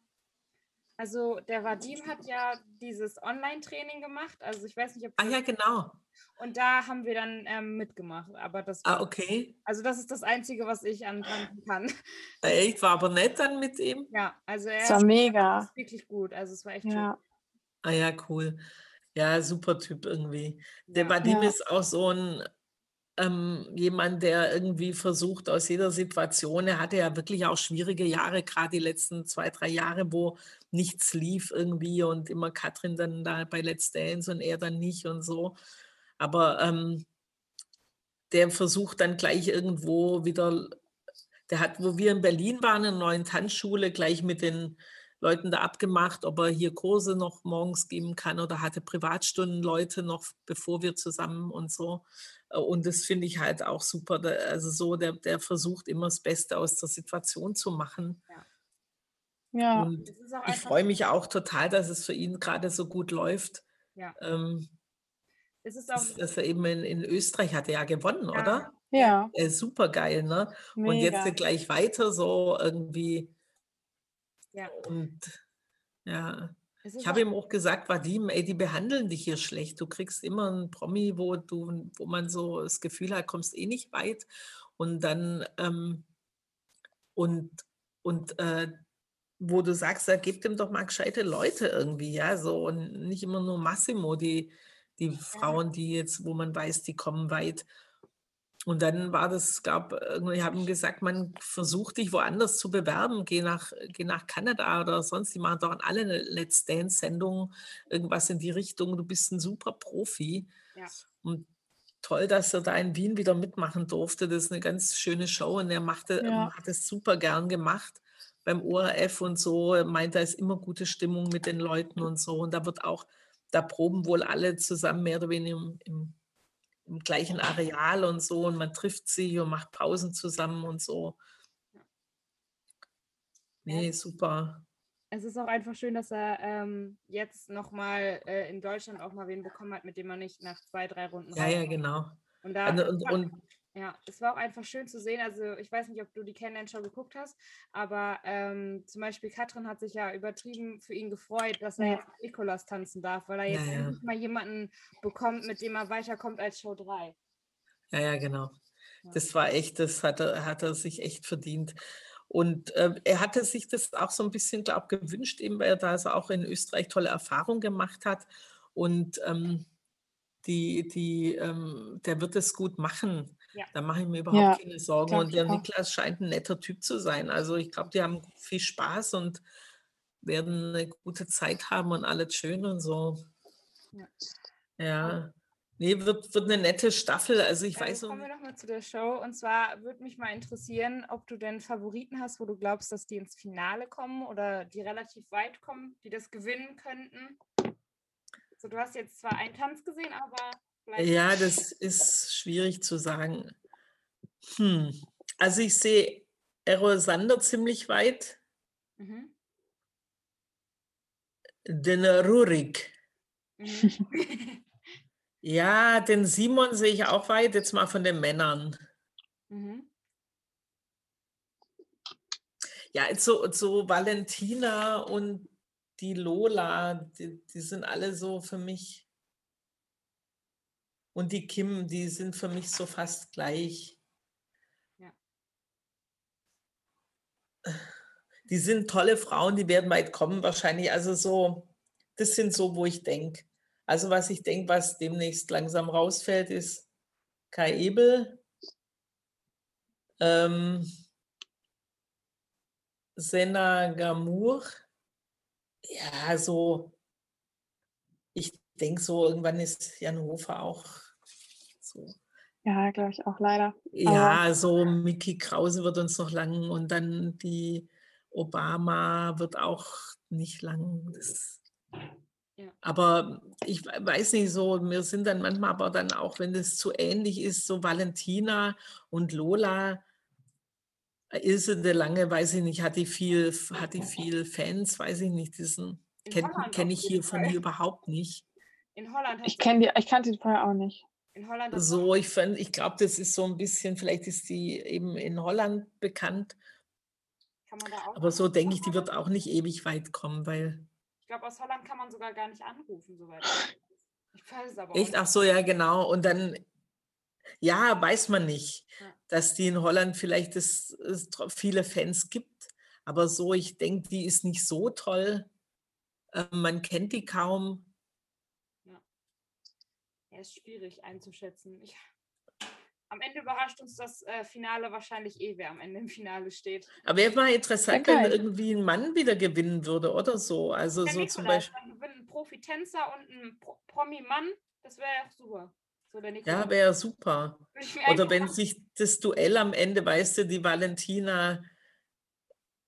Also der Vadim hat ja dieses Online-Training gemacht. Also ich weiß nicht, ob Ah ja, genau. und da haben wir dann ähm, mitgemacht. Aber das Ah, war- okay. also das ist das Einzige, was ich anfangen kann. Äh, Echt, war aber nett dann mit ihm. Ja, also er Das war ist mega. wirklich gut. Also es war echt schön. Ja. Ah ja, cool. Ja, super Typ irgendwie. Der Ja. Vadim Ja. ist auch so ein ähm, jemand, der irgendwie versucht, aus jeder Situation, er hatte ja wirklich auch schwierige Jahre, gerade die letzten zwei, drei Jahre, wo nichts lief irgendwie und immer Katrin dann da bei Let's Dance und er dann nicht und so. Aber ähm, der versucht dann gleich irgendwo wieder, der hat, wo wir in Berlin waren, in einer neuen Tanzschule, gleich mit den Leuten da abgemacht, ob er hier Kurse noch morgens geben kann oder hatte Privatstunden Leute noch, bevor wir zusammen und so. Äh, Und das finde ich halt auch super. Also so, der, der versucht immer das Beste aus der Situation zu machen. Ja. Ja. Und ich freue mich auch total, dass es für ihn gerade so gut läuft. Ja. Ähm, es ist auch, dass, dass er eben in, in Österreich hat er ja gewonnen, Ja. oder? Ja, Äh, super geil, ne? Und mega. jetzt gleich weiter so irgendwie. Ja. Und ja, ich habe ihm auch gesagt, Vadim, ey, die behandeln dich hier schlecht. Du kriegst immer einen Promi, wo du, wo man so das Gefühl hat, kommst eh nicht weit. Und dann ähm, und, und äh, wo du sagst, da gebt ihm doch mal gescheite Leute irgendwie, ja, so und nicht immer nur Massimo, die, die Frauen, die jetzt, wo man weiß, die kommen weit. Und dann war das, gab, irgendwie haben gesagt, man versucht dich woanders zu bewerben, geh nach, geh nach Kanada oder sonst, die machen doch an alle eine Let's Dance-Sendungen, irgendwas in die Richtung, du bist ein super Profi. Ja. Und toll, dass er da in Wien wieder mitmachen durfte. Das ist eine ganz schöne Show und er machte, Ja. hat es super gern gemacht beim ORF und so. Er meint, da ist immer gute Stimmung mit den Leuten und so. Und da wird auch, da proben wohl alle zusammen mehr oder weniger im, im, im gleichen Areal und so. Und man trifft sich und macht Pausen zusammen und so. Nee, super. es ist auch einfach schön, dass er ähm, jetzt nochmal äh, in Deutschland auch mal wen bekommen hat, mit dem man nicht nach zwei, drei Runden Ja, ja, genau. Und da, es und, und ja, es war auch einfach schön zu sehen. Also ich weiß nicht, ob du die Kennenlern-Show geguckt hast, aber ähm, zum Beispiel Katrin hat sich ja übertrieben für ihn gefreut, dass er Ja. jetzt mit Nikolas tanzen darf, weil er Ja, jetzt ja. endlich mal jemanden bekommt, mit dem er weiterkommt als Show 3. Ja, ja, genau. Ja. Das war echt, das hat er, hat er sich echt verdient. Und äh, er hatte sich das auch so ein bisschen, glaube ich, gewünscht, eben weil er da also auch in Österreich tolle Erfahrungen gemacht hat. Und ähm, die, die, ähm, der wird es gut machen. Ja. Da mache ich mir überhaupt Ja, keine Sorgen. Und der. Niklas scheint ein netter Typ zu sein. Also ich glaube, die haben viel Spaß und werden eine gute Zeit haben und alles schön und so. Ja. Ja. Nee, wird, wird eine nette Staffel. Also ich Ich weiß noch kommen wir nicht. nochmal zu der Show. Und zwar würde mich mal interessieren, ob du denn Favoriten hast, wo du glaubst, dass die ins Finale kommen oder die relativ weit kommen, die das gewinnen könnten. So, du hast jetzt zwar einen Tanz gesehen, aber. Ja, das ist schwierig zu sagen. Hm. Also ich sehe Errol Sander ziemlich weit, Mhm. den Rurik. Mhm. Ja, den Simon sehe ich auch weit, jetzt mal von den Männern. mhm. Ja, so, so Valentina und die Lola, die, die sind alle so für mich. Und die Kim, die sind für mich so fast gleich. Ja. Die sind tolle Frauen, die werden weit kommen wahrscheinlich. Also so, das sind so, wo ich denke. Also was ich denke, was demnächst langsam rausfällt, ist Kai Ebel, ähm, Senna Gamur. Ja, so, denke so, irgendwann ist Jan Hofer auch so. Ja, glaube ich auch leider. Ja, so Mickey Krause wird uns noch lang und dann die Obama wird auch nicht lang. Das, Ja. aber ich we- weiß nicht so, wir sind dann manchmal aber dann auch, wenn das zu ähnlich ist, so Valentina und Lola, äh, Ilse de Lange, weiß ich nicht, hat die viel, hat die viel Fans, weiß ich nicht, diesen kenne kenn ich hier von hier überhaupt nicht. In Holland Ich kenne die, ich kannte die vorher auch nicht. in Holland So, ich ich glaube, das ist so ein bisschen, vielleicht ist die eben in Holland bekannt, kann man da auch aber so denke ich, die wird auch nicht ewig weit kommen, weil. Ich glaube, aus Holland kann man sogar gar nicht anrufen, soweit. ich weiß. Ich weiß es aber auch Echt? nicht. Ach so, ja, genau. Und dann, ja, weiß man nicht, Ja. dass die in Holland vielleicht es, es viele Fans gibt. Aber so, ich denke, die ist nicht so toll. Äh, man kennt die kaum. Ja, ist schwierig einzuschätzen. Ich, am Ende überrascht uns das äh, Finale wahrscheinlich eh, wer am Ende im Finale steht. Aber wäre mal interessant, wenn irgendwie ein Mann wieder gewinnen würde oder so. Also Der so zum Nikolaus, Beispiel. dann gewinnt ein Profi-Tänzer und ein Pro Promi-Mann. Das wäre ja auch super. So der Ja, wäre super. Ich mir Oder wenn sich das Duell am Ende, weißt du, die Valentina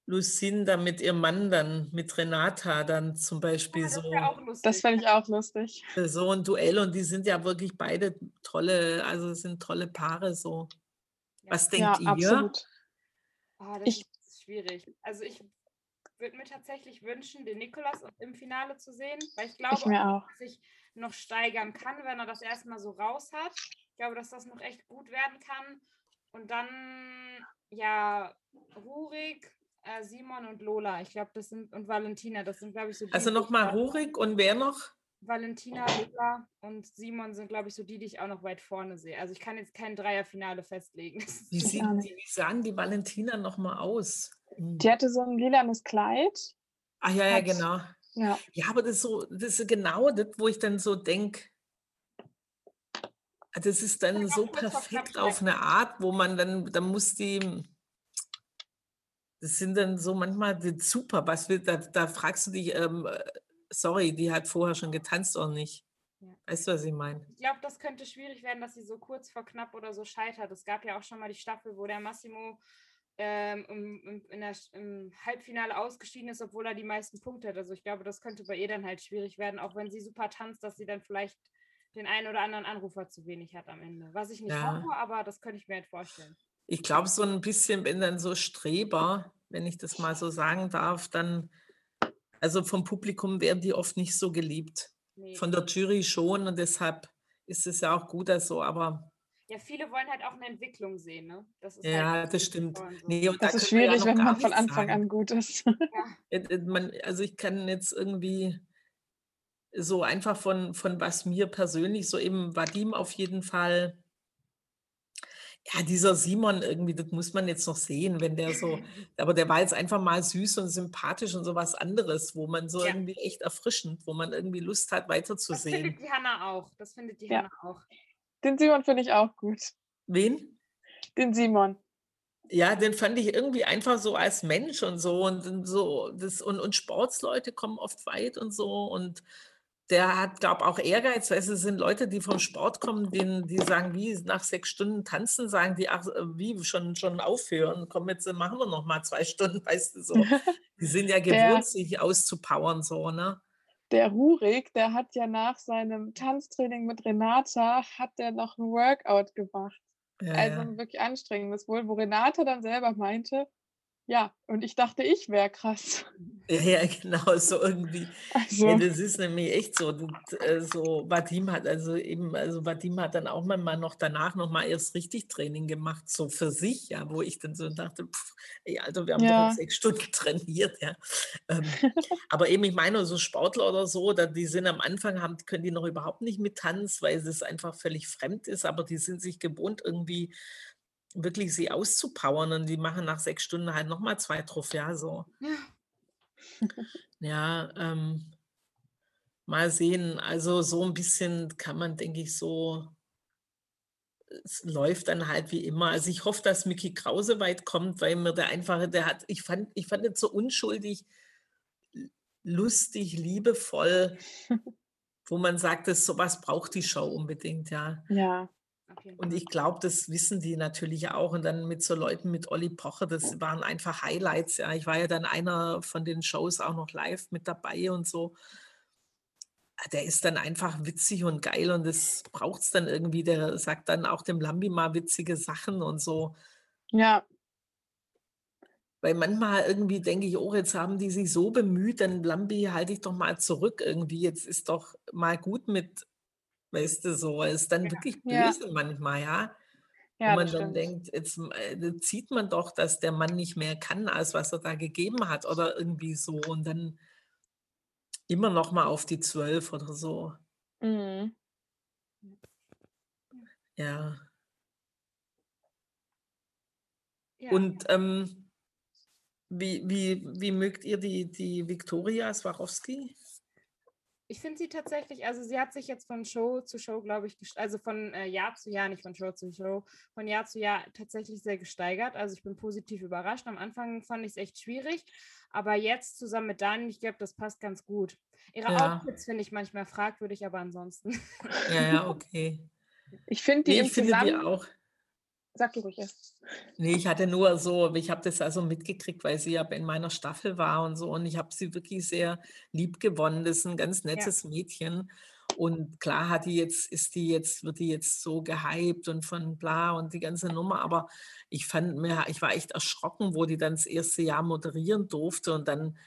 Lucinda mit ihrem Mann dann, mit Renata dann zum Beispiel Ja, das so, auch lustig. Das fände ich auch lustig. so ein Duell und die sind ja wirklich beide tolle, also sind tolle Paare so. Ja. Was Ja, denkt ihr? absolut. Ah, das Ich- ist schwierig. Also ich würde mir tatsächlich wünschen, den Nikolas im Finale zu sehen, weil ich glaube, Ich mir auch. dass sich noch steigern kann, wenn er das erstmal so raus hat. Ich glaube, dass das noch echt gut werden kann. Und dann, ja, Rurik, äh, Simon und Lola. Ich glaube, das sind, und Valentina, das sind, glaube ich, so die. Also nochmal da- Rurik und wer noch? Valentina, Lola und Simon sind, glaube ich, so die, die ich auch noch weit vorne sehe. Also ich kann jetzt kein Dreierfinale festlegen. Wie, sieht, wie sahen die Valentina nochmal aus? Hm. Die hatte so ein lilanes Kleid. Ach ja, ja, hat- genau. Ja, Ja, aber das ist so, das ist genau das, wo ich dann so denke, das ist dann so perfekt auf eine Art, wo man dann, dann muss die, das sind dann so manchmal super, was will, da, da fragst du dich, ähm, äh, sorry, die hat vorher schon getanzt oder nicht. Ja. Weißt du, was ich meine? Ich glaube, das könnte schwierig werden, dass sie so kurz vor knapp oder so scheitert. Es gab ja auch schon mal die Staffel, wo der Massimo ähm, im, im, in der, im Halbfinale ausgeschieden ist, obwohl er die meisten Punkte hat. Also ich glaube, das könnte bei ihr dann halt schwierig werden, auch wenn sie super tanzt, dass sie dann vielleicht den einen oder anderen Anrufer zu wenig hat am Ende. Was ich nicht Ja. hoffe, aber das könnte ich mir halt vorstellen. Ich glaube, so ein bisschen, wenn dann so Streber, wenn ich das mal so sagen darf, dann, also vom Publikum werden die oft nicht so geliebt. Nee. Von der Jury schon und deshalb ist es ja auch gut, dass so, aber Ja, viele wollen halt auch eine Entwicklung sehen, ne? Das ist ja, halt das stimmt. so. Nee, und da das ist ja schwierig, wenn man von Anfang sagen. an gut ist. Äh, äh, Man, also ich kann jetzt irgendwie so einfach von, von was mir persönlich, so eben Vadim auf jeden Fall, ja, dieser Simon irgendwie, das muss man jetzt noch sehen, wenn der so, aber der war jetzt einfach mal süß und sympathisch und so was anderes, wo man so Ja. irgendwie echt erfrischend, wo man irgendwie Lust hat, Das weiterzusehen. findet die Hanna auch. Das findet die Ja. Hanna auch. Den Simon finde ich auch gut. Wen? Den Simon. Ja, den fand ich irgendwie einfach so als Mensch und so und so das und, und Sportsleute kommen oft weit und so und der hat, glaube auch Ehrgeiz, weil es sind Leute, die vom Sport kommen, denen, die sagen, wie nach sechs Stunden tanzen, sagen die, ach, äh, wie schon schon aufhören, komm jetzt, äh, machen wir noch mal zwei Stunden, weißt du so. Die sind ja Der- gewohnt, sich auszupowern so, ne? Der Rurik, der hat ja nach seinem Tanztraining mit Renata, hat der noch ein Workout gemacht. Ja, Also ja. wirklich anstrengendes wohl, wo Renata dann selber meinte, ja, und ich dachte, ich wäre krass. ja, ja, genau, so irgendwie. Also, Ja, das ist nämlich echt so. das, äh, So Vadim hat also eben, also Vadim hat dann auch mal noch danach noch mal erst richtig Training gemacht, so für sich, ja, wo ich dann so dachte, pff, ey, Alter, wir haben doch Ja. jetzt sechs Stunden trainiert, ja. Ähm, aber eben, ich meine, so Sportler oder so, da, die sind am Anfang, haben, können die noch überhaupt nicht mit Tanz, weil es einfach völlig fremd ist, aber die sind sich gewohnt, irgendwie wirklich sie auszupowern und die machen nach sechs Stunden halt nochmal zwei Trophäen so. Ja. Ja, ähm, mal sehen. Also so ein bisschen kann man, denke ich, so, es läuft dann halt wie immer. Also ich hoffe, dass Mickey Krause weit kommt, weil mir der einfach, der hat, ich fand, ich fand es so unschuldig, lustig, liebevoll, wo man sagt, das sowas braucht die Show unbedingt, ja. ja. Und Fall. ich glaube, das wissen die natürlich auch. Und dann mit so Leuten mit Olli Pocher, das waren einfach Highlights. Ja, ich war ja dann einer von den Shows auch noch live mit dabei und so. Ah, Der ist dann einfach witzig und geil und das braucht es dann irgendwie. Der sagt dann auch dem Lambi mal witzige Sachen und so. Ja, Weil manchmal irgendwie denke ich, oh, jetzt haben die sich so bemüht, dann Lambi, halte ich doch mal zurück irgendwie. Jetzt ist doch mal gut mit, weißt du, so. Ist dann Ja. wirklich Ja. böse manchmal, ja. ja, wo man dann stimmt. denkt, jetzt äh, da sieht man doch, dass der Mann nicht mehr kann, als was er da gegeben hat oder irgendwie so. Und dann immer noch mal auf die zwölf oder so. Mhm. Ja. Ja. Und ähm, wie, wie, wie mögt ihr die, die Viktoria Swarovski? Ich finde sie tatsächlich, also sie hat sich jetzt von Show zu Show, glaube ich, also von äh, Jahr zu Jahr, nicht von Show zu Show, von Jahr zu Jahr tatsächlich sehr gesteigert. Also ich bin positiv überrascht. Am Anfang fand ich es echt schwierig, aber jetzt zusammen mit Dani, ich glaube, das passt ganz gut. Ihre Ja. Outfits finde ich manchmal fragwürdig, aber ansonsten. Ja, ja, okay. Ich finde die Nee, ich finde die auch. Sag du ruhig erst. Nee, ich hatte nur so, ich habe das also mitgekriegt, weil sie ja in meiner Staffel war und so. Und ich habe sie wirklich sehr lieb gewonnen. Das ist ein ganz nettes Mädchen. Und klar hat die jetzt, ist die jetzt, wird die jetzt so gehypt und von bla und die ganze Nummer, aber ich fand mir, ich war echt erschrocken, wo die dann das erste Jahr moderieren durfte und dann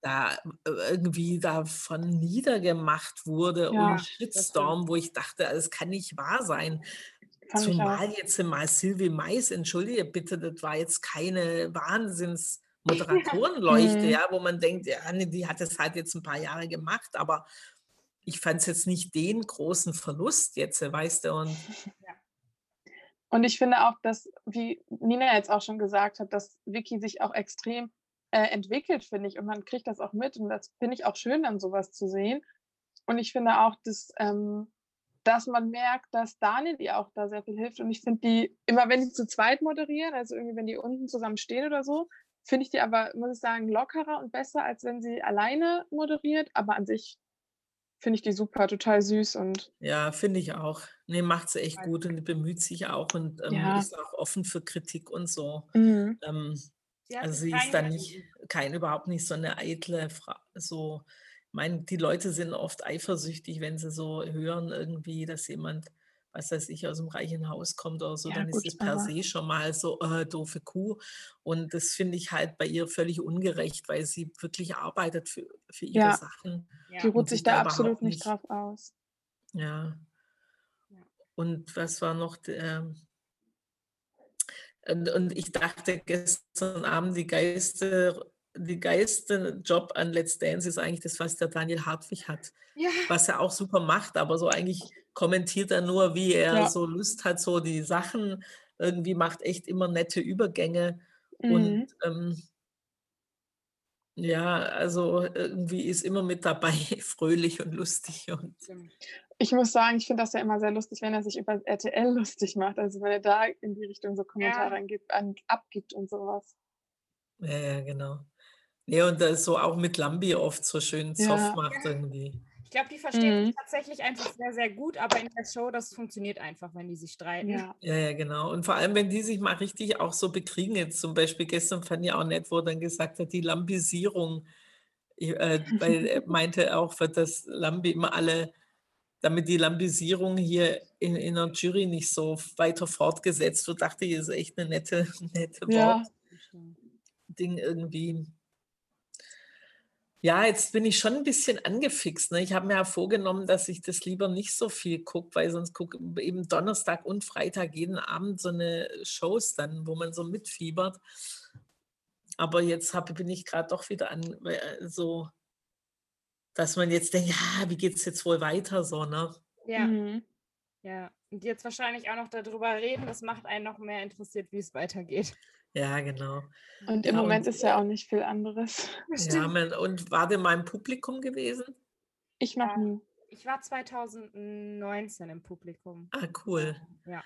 da äh, irgendwie davon niedergemacht wurde Ja, und Shitstorm, wo ich dachte, das kann nicht wahr sein. Fand. Zumal jetzt mal Sylvie Mais, entschuldige bitte, das war jetzt keine Wahnsinns-Moderatorenleuchte, Mhm. ja, wo man denkt, ja, nee, die hat es halt jetzt ein paar Jahre gemacht, aber ich fand es jetzt nicht den großen Verlust jetzt, weißt du, und Und ich finde auch, dass, wie Nina jetzt auch schon gesagt hat, dass Vicky sich auch extrem äh, entwickelt, finde ich. Und man kriegt das auch mit. Und das finde ich auch schön, dann sowas zu sehen. Und ich finde auch, dass, ähm, dass man merkt, dass Daniel ihr auch da sehr viel hilft. Und ich finde die, immer wenn die zu zweit moderieren, also irgendwie, wenn die unten zusammen stehen oder so, finde ich die aber, muss ich sagen, lockerer und besser, als wenn sie alleine moderiert. Aber an sich finde ich die super, total süß und ja, finde ich auch. Nee, macht sie echt gut und bemüht sich auch und ähm, Ja. ist auch offen für Kritik und so. mhm. Ähm, Also sie ist dann nicht, kein, überhaupt nicht so eine eitle Frau. So, meine, die Leute sind oft eifersüchtig, wenn sie so hören irgendwie, dass jemand, was weiß ich, aus dem reichen Haus kommt oder so, Ja, dann gut, ist es per se schon mal so, äh, doofe Kuh. Und das finde ich halt bei ihr völlig ungerecht, weil sie wirklich arbeitet für, für ihre Ja. Sachen. Ja. die ruht sich da absolut nicht drauf aus. Ja. Und was war noch? der- ähm, Und, und ich dachte gestern Abend, die geilste, die geilste Job an Let's Dance ist eigentlich das, was der Daniel Hartwig hat. Ja. Was er auch super macht, aber so eigentlich kommentiert er nur, wie er Ja. so Lust hat, so die Sachen. Irgendwie macht echt immer nette Übergänge. Mhm. Und ähm, ja, also irgendwie ist immer mit dabei, fröhlich und lustig. Und. Ich muss sagen, ich finde das ja immer sehr lustig, wenn er sich über RTL lustig macht. Also wenn er da in die Richtung so Kommentare Ja. angibt, an, abgibt und sowas. ja, ja, genau. Ja, und das so auch mit Lambi oft so schön Ja. soft macht irgendwie. Ich glaube, die verstehen Mhm. sich tatsächlich einfach sehr, sehr gut, aber in der Show, das funktioniert einfach, wenn die sich streiten. Ja. Ja, ja, genau. Und vor allem, wenn die sich mal richtig auch so bekriegen, jetzt zum Beispiel gestern fand ich auch nett, wo er dann gesagt hat, die Lambisierung, Ich, äh, weil er meinte auch, wird das Lambi immer alle, damit die Lambisierung hier in, in der Jury nicht so weiter fortgesetzt wird, dachte ich, ist echt eine nette, nette Ja. Wortding irgendwie. Ja, jetzt bin ich schon ein bisschen angefixt. Ne? Ich habe mir ja vorgenommen, dass ich das lieber nicht so viel gucke, weil sonst gucke eben Donnerstag und Freitag jeden Abend so eine Shows dann, wo man so mitfiebert. Aber jetzt hab, bin ich gerade doch wieder an äh, so, dass man jetzt denkt, ja, wie geht es jetzt wohl weiter so, ne? Ja, Mhm. ja. Und jetzt wahrscheinlich auch noch darüber reden, das macht einen noch mehr interessiert, wie es weitergeht. Ja, genau. Und im Ja, Moment und, ist ja auch nicht viel anderes. Ja, man, und war der mal im Publikum gewesen? Ich noch Ja. nie. Ich war 2019 im Publikum. Ah, cool. Ja.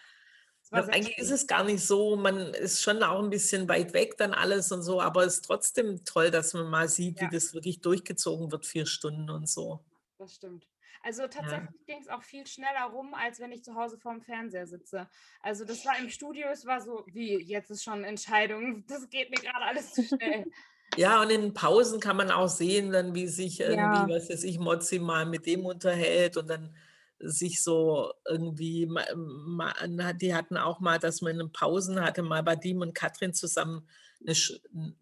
Eigentlich schön. ist es gar nicht so, man ist schon auch ein bisschen weit weg dann alles und so, aber es ist trotzdem toll, dass man mal sieht, Ja. wie das wirklich durchgezogen wird, vier Stunden und so. Das stimmt. Also tatsächlich ging es auch viel schneller rum, als wenn ich zu Hause vorm Fernseher sitze. Also das war im Studio, es war so, wie, jetzt ist schon Entscheidung, das geht mir gerade alles zu schnell. Ja, und in Pausen kann man auch sehen, dann wie sich irgendwie, Ja. was weiß ich, Mozzi mal mit dem unterhält und dann sich so irgendwie, die hatten auch mal, dass man in Pausen hatte, mal bei Dim und Katrin zusammen eine,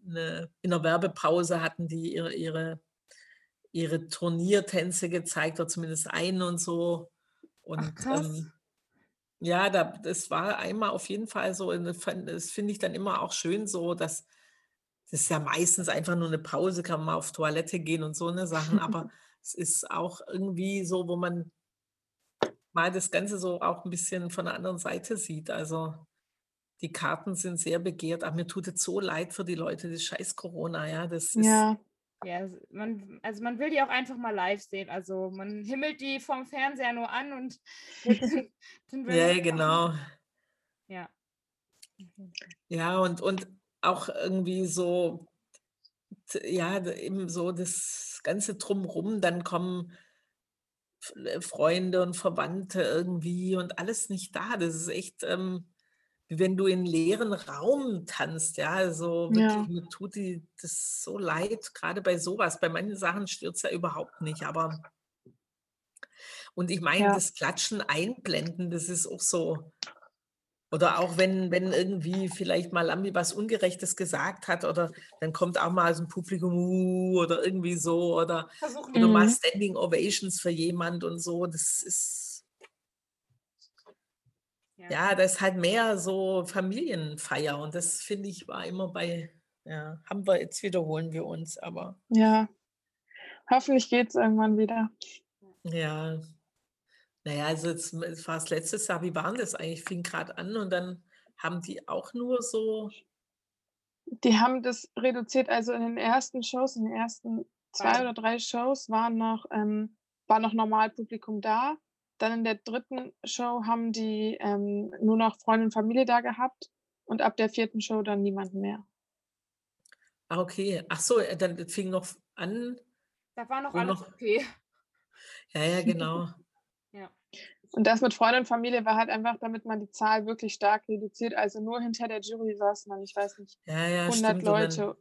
eine, in der Werbepause hatten die ihre, ihre, ihre Turniertänze gezeigt, oder zumindest einen und so. Und krass. ähm, ja, da, das war einmal auf jeden Fall so, das finde ich dann immer auch schön so, dass das ist ja meistens einfach nur eine Pause, kann man mal auf Toilette gehen und so eine Sachen, aber es ist auch irgendwie so, wo man mal das Ganze so auch ein bisschen von der anderen Seite sieht. Also die Karten sind sehr begehrt, aber mir tut es so leid für die Leute, das scheiß Corona, ja, das ist, Ja, Ja, man, also man will die auch einfach mal live sehen. Also man himmelt die vom Fernseher nur an und ja, genau. Ja. Ja, und, und auch irgendwie so, ja, eben so das Ganze drumrum, dann kommen Freunde und Verwandte irgendwie und alles nicht da. Das ist echt, ähm, wie wenn du in leeren Raum tanzt, ja, also Ja. mir tut die, das so leid, gerade bei sowas. Bei manchen Sachen stört es ja überhaupt nicht, aber Und ich meine, Ja. das Klatschen einblenden, das ist auch so. Oder auch wenn, wenn irgendwie vielleicht mal Lambi was Ungerechtes gesagt hat oder dann kommt auch mal aus dem Publikum "Uh", oder irgendwie so oder, Versuchen oder mal Mhm. Standing Ovations für jemand und so. Das ist, ja, das ist halt mehr so Familienfeier und das finde ich war immer bei, ja, haben wir, jetzt wiederholen wir uns, aber Ja. Hoffentlich geht es irgendwann wieder. ja. Naja, also jetzt es war es letztes Jahr, wie waren das eigentlich? Fing gerade an und dann haben die auch nur so, Die haben das reduziert, also in den ersten Shows, in den ersten zwei oder drei Shows waren noch, ähm, war noch Normalpublikum da. Dann in der dritten Show haben die ähm, nur noch Freunde und Familie da gehabt und ab der vierten Show dann niemanden mehr. ah, okay, ach so, äh, dann fing noch an, Da war noch alles noch- okay. ja, ja, genau. Ja. Und das mit Freunde und Familie war halt einfach, damit man die Zahl wirklich stark reduziert. Also nur hinter der Jury saßen dann, ich weiß nicht, Ja, ja, 100 stimmt. und dann- Leute.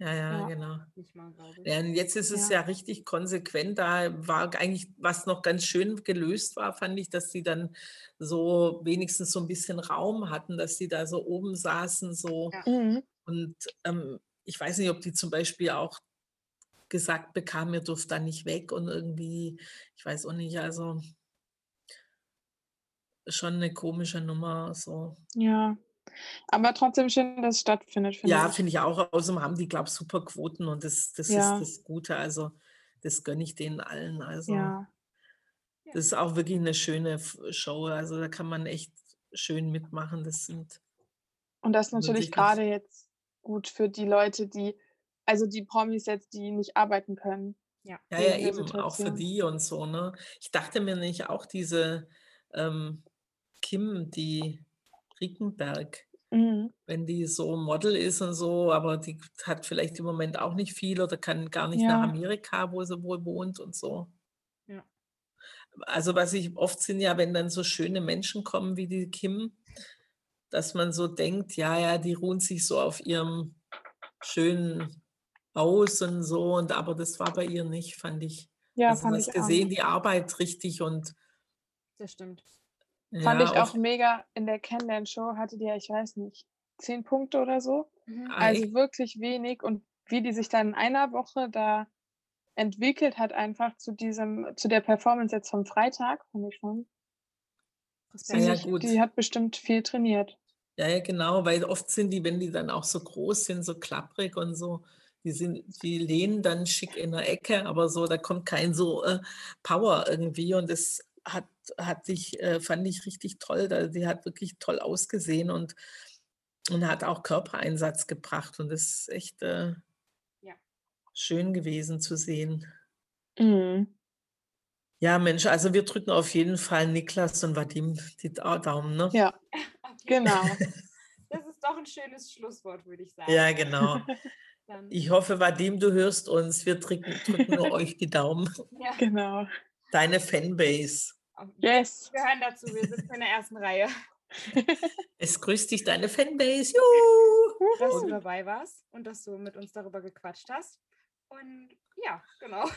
Ja, ja, Ja. genau. Nicht mal. Ja, und jetzt ist es ja. Ja. richtig konsequent. Da war eigentlich, was noch ganz schön gelöst war, fand ich, dass die dann so wenigstens so ein bisschen Raum hatten, dass die da so oben saßen, so. Ja. Mhm. Und ähm, ich weiß nicht, ob die zum Beispiel auch gesagt bekamen, ihr dürft da nicht weg und irgendwie, ich weiß auch nicht, also schon eine komische Nummer, so. Ja. Aber trotzdem schön, dass es stattfindet, finde Ja, finde ich auch. Außerdem haben die, glaube ich, super Quoten und das, das Ja. ist das Gute. Also, das gönne ich denen allen. Also, Ja. das ist auch wirklich eine schöne Show. Also, da kann man echt schön mitmachen. Das sind, Und das natürlich gerade jetzt gut für die Leute, die, also die Promis jetzt, die nicht arbeiten können. Ja. ja, ja, eben, auch für Situation. die und so, ne? Ich dachte mir nicht, auch diese ähm, Kim, die Rickenberg, Mhm. wenn die so Model ist und so, aber die hat vielleicht im Moment auch nicht viel oder kann gar nicht nach Ja. Amerika, wo sie wohl wohnt und so. Ja. Also was ich oft sind ja, wenn dann so schöne Menschen kommen wie die Kim, dass man so denkt, ja, ja, die ruhen sich so auf ihrem schönen Haus und so, und aber das war bei ihr nicht, fand ich. Ja, also fand hast ich auch. gesehen, die Arbeit richtig und Das stimmt. Fand ja, ich auch mega in der Kennenlern-Show hatte die ja, ich weiß nicht, zehn Punkte oder so. Mhm. Ah, Also wirklich wenig. Und wie die sich dann in einer Woche da entwickelt hat, einfach zu diesem, zu der Performance jetzt vom Freitag, fand ich schon. Ja, gut. Die hat bestimmt viel trainiert. Ja, ja, genau, weil oft sind die, wenn die dann auch so groß sind, so klapprig und so, die sind, die lehnen dann schick in der Ecke, aber so, da kommt kein so äh, Power irgendwie und das hat, hat ich, äh, fand ich richtig toll. Da, die hat wirklich toll ausgesehen und, und hat auch Körpereinsatz gebracht und das ist echt äh, Ja. schön gewesen zu sehen. Mhm. Ja, Mensch, also wir drücken auf jeden Fall Niklas und Vadim die Dau- Daumen, ne? Ja, genau. Das ist doch ein schönes Schlusswort, würde ich sagen. Ja, genau. Ich hoffe, Vadim, du hörst uns. Wir drücken, drücken nur euch die Daumen. ja, genau. Deine Fanbase. Yes. Wir gehören dazu, wir sitzen in der ersten Reihe. Es grüßt dich deine Fanbase. Juhu! Dass du dabei warst und dass du mit uns darüber gequatscht hast. Und ja, genau.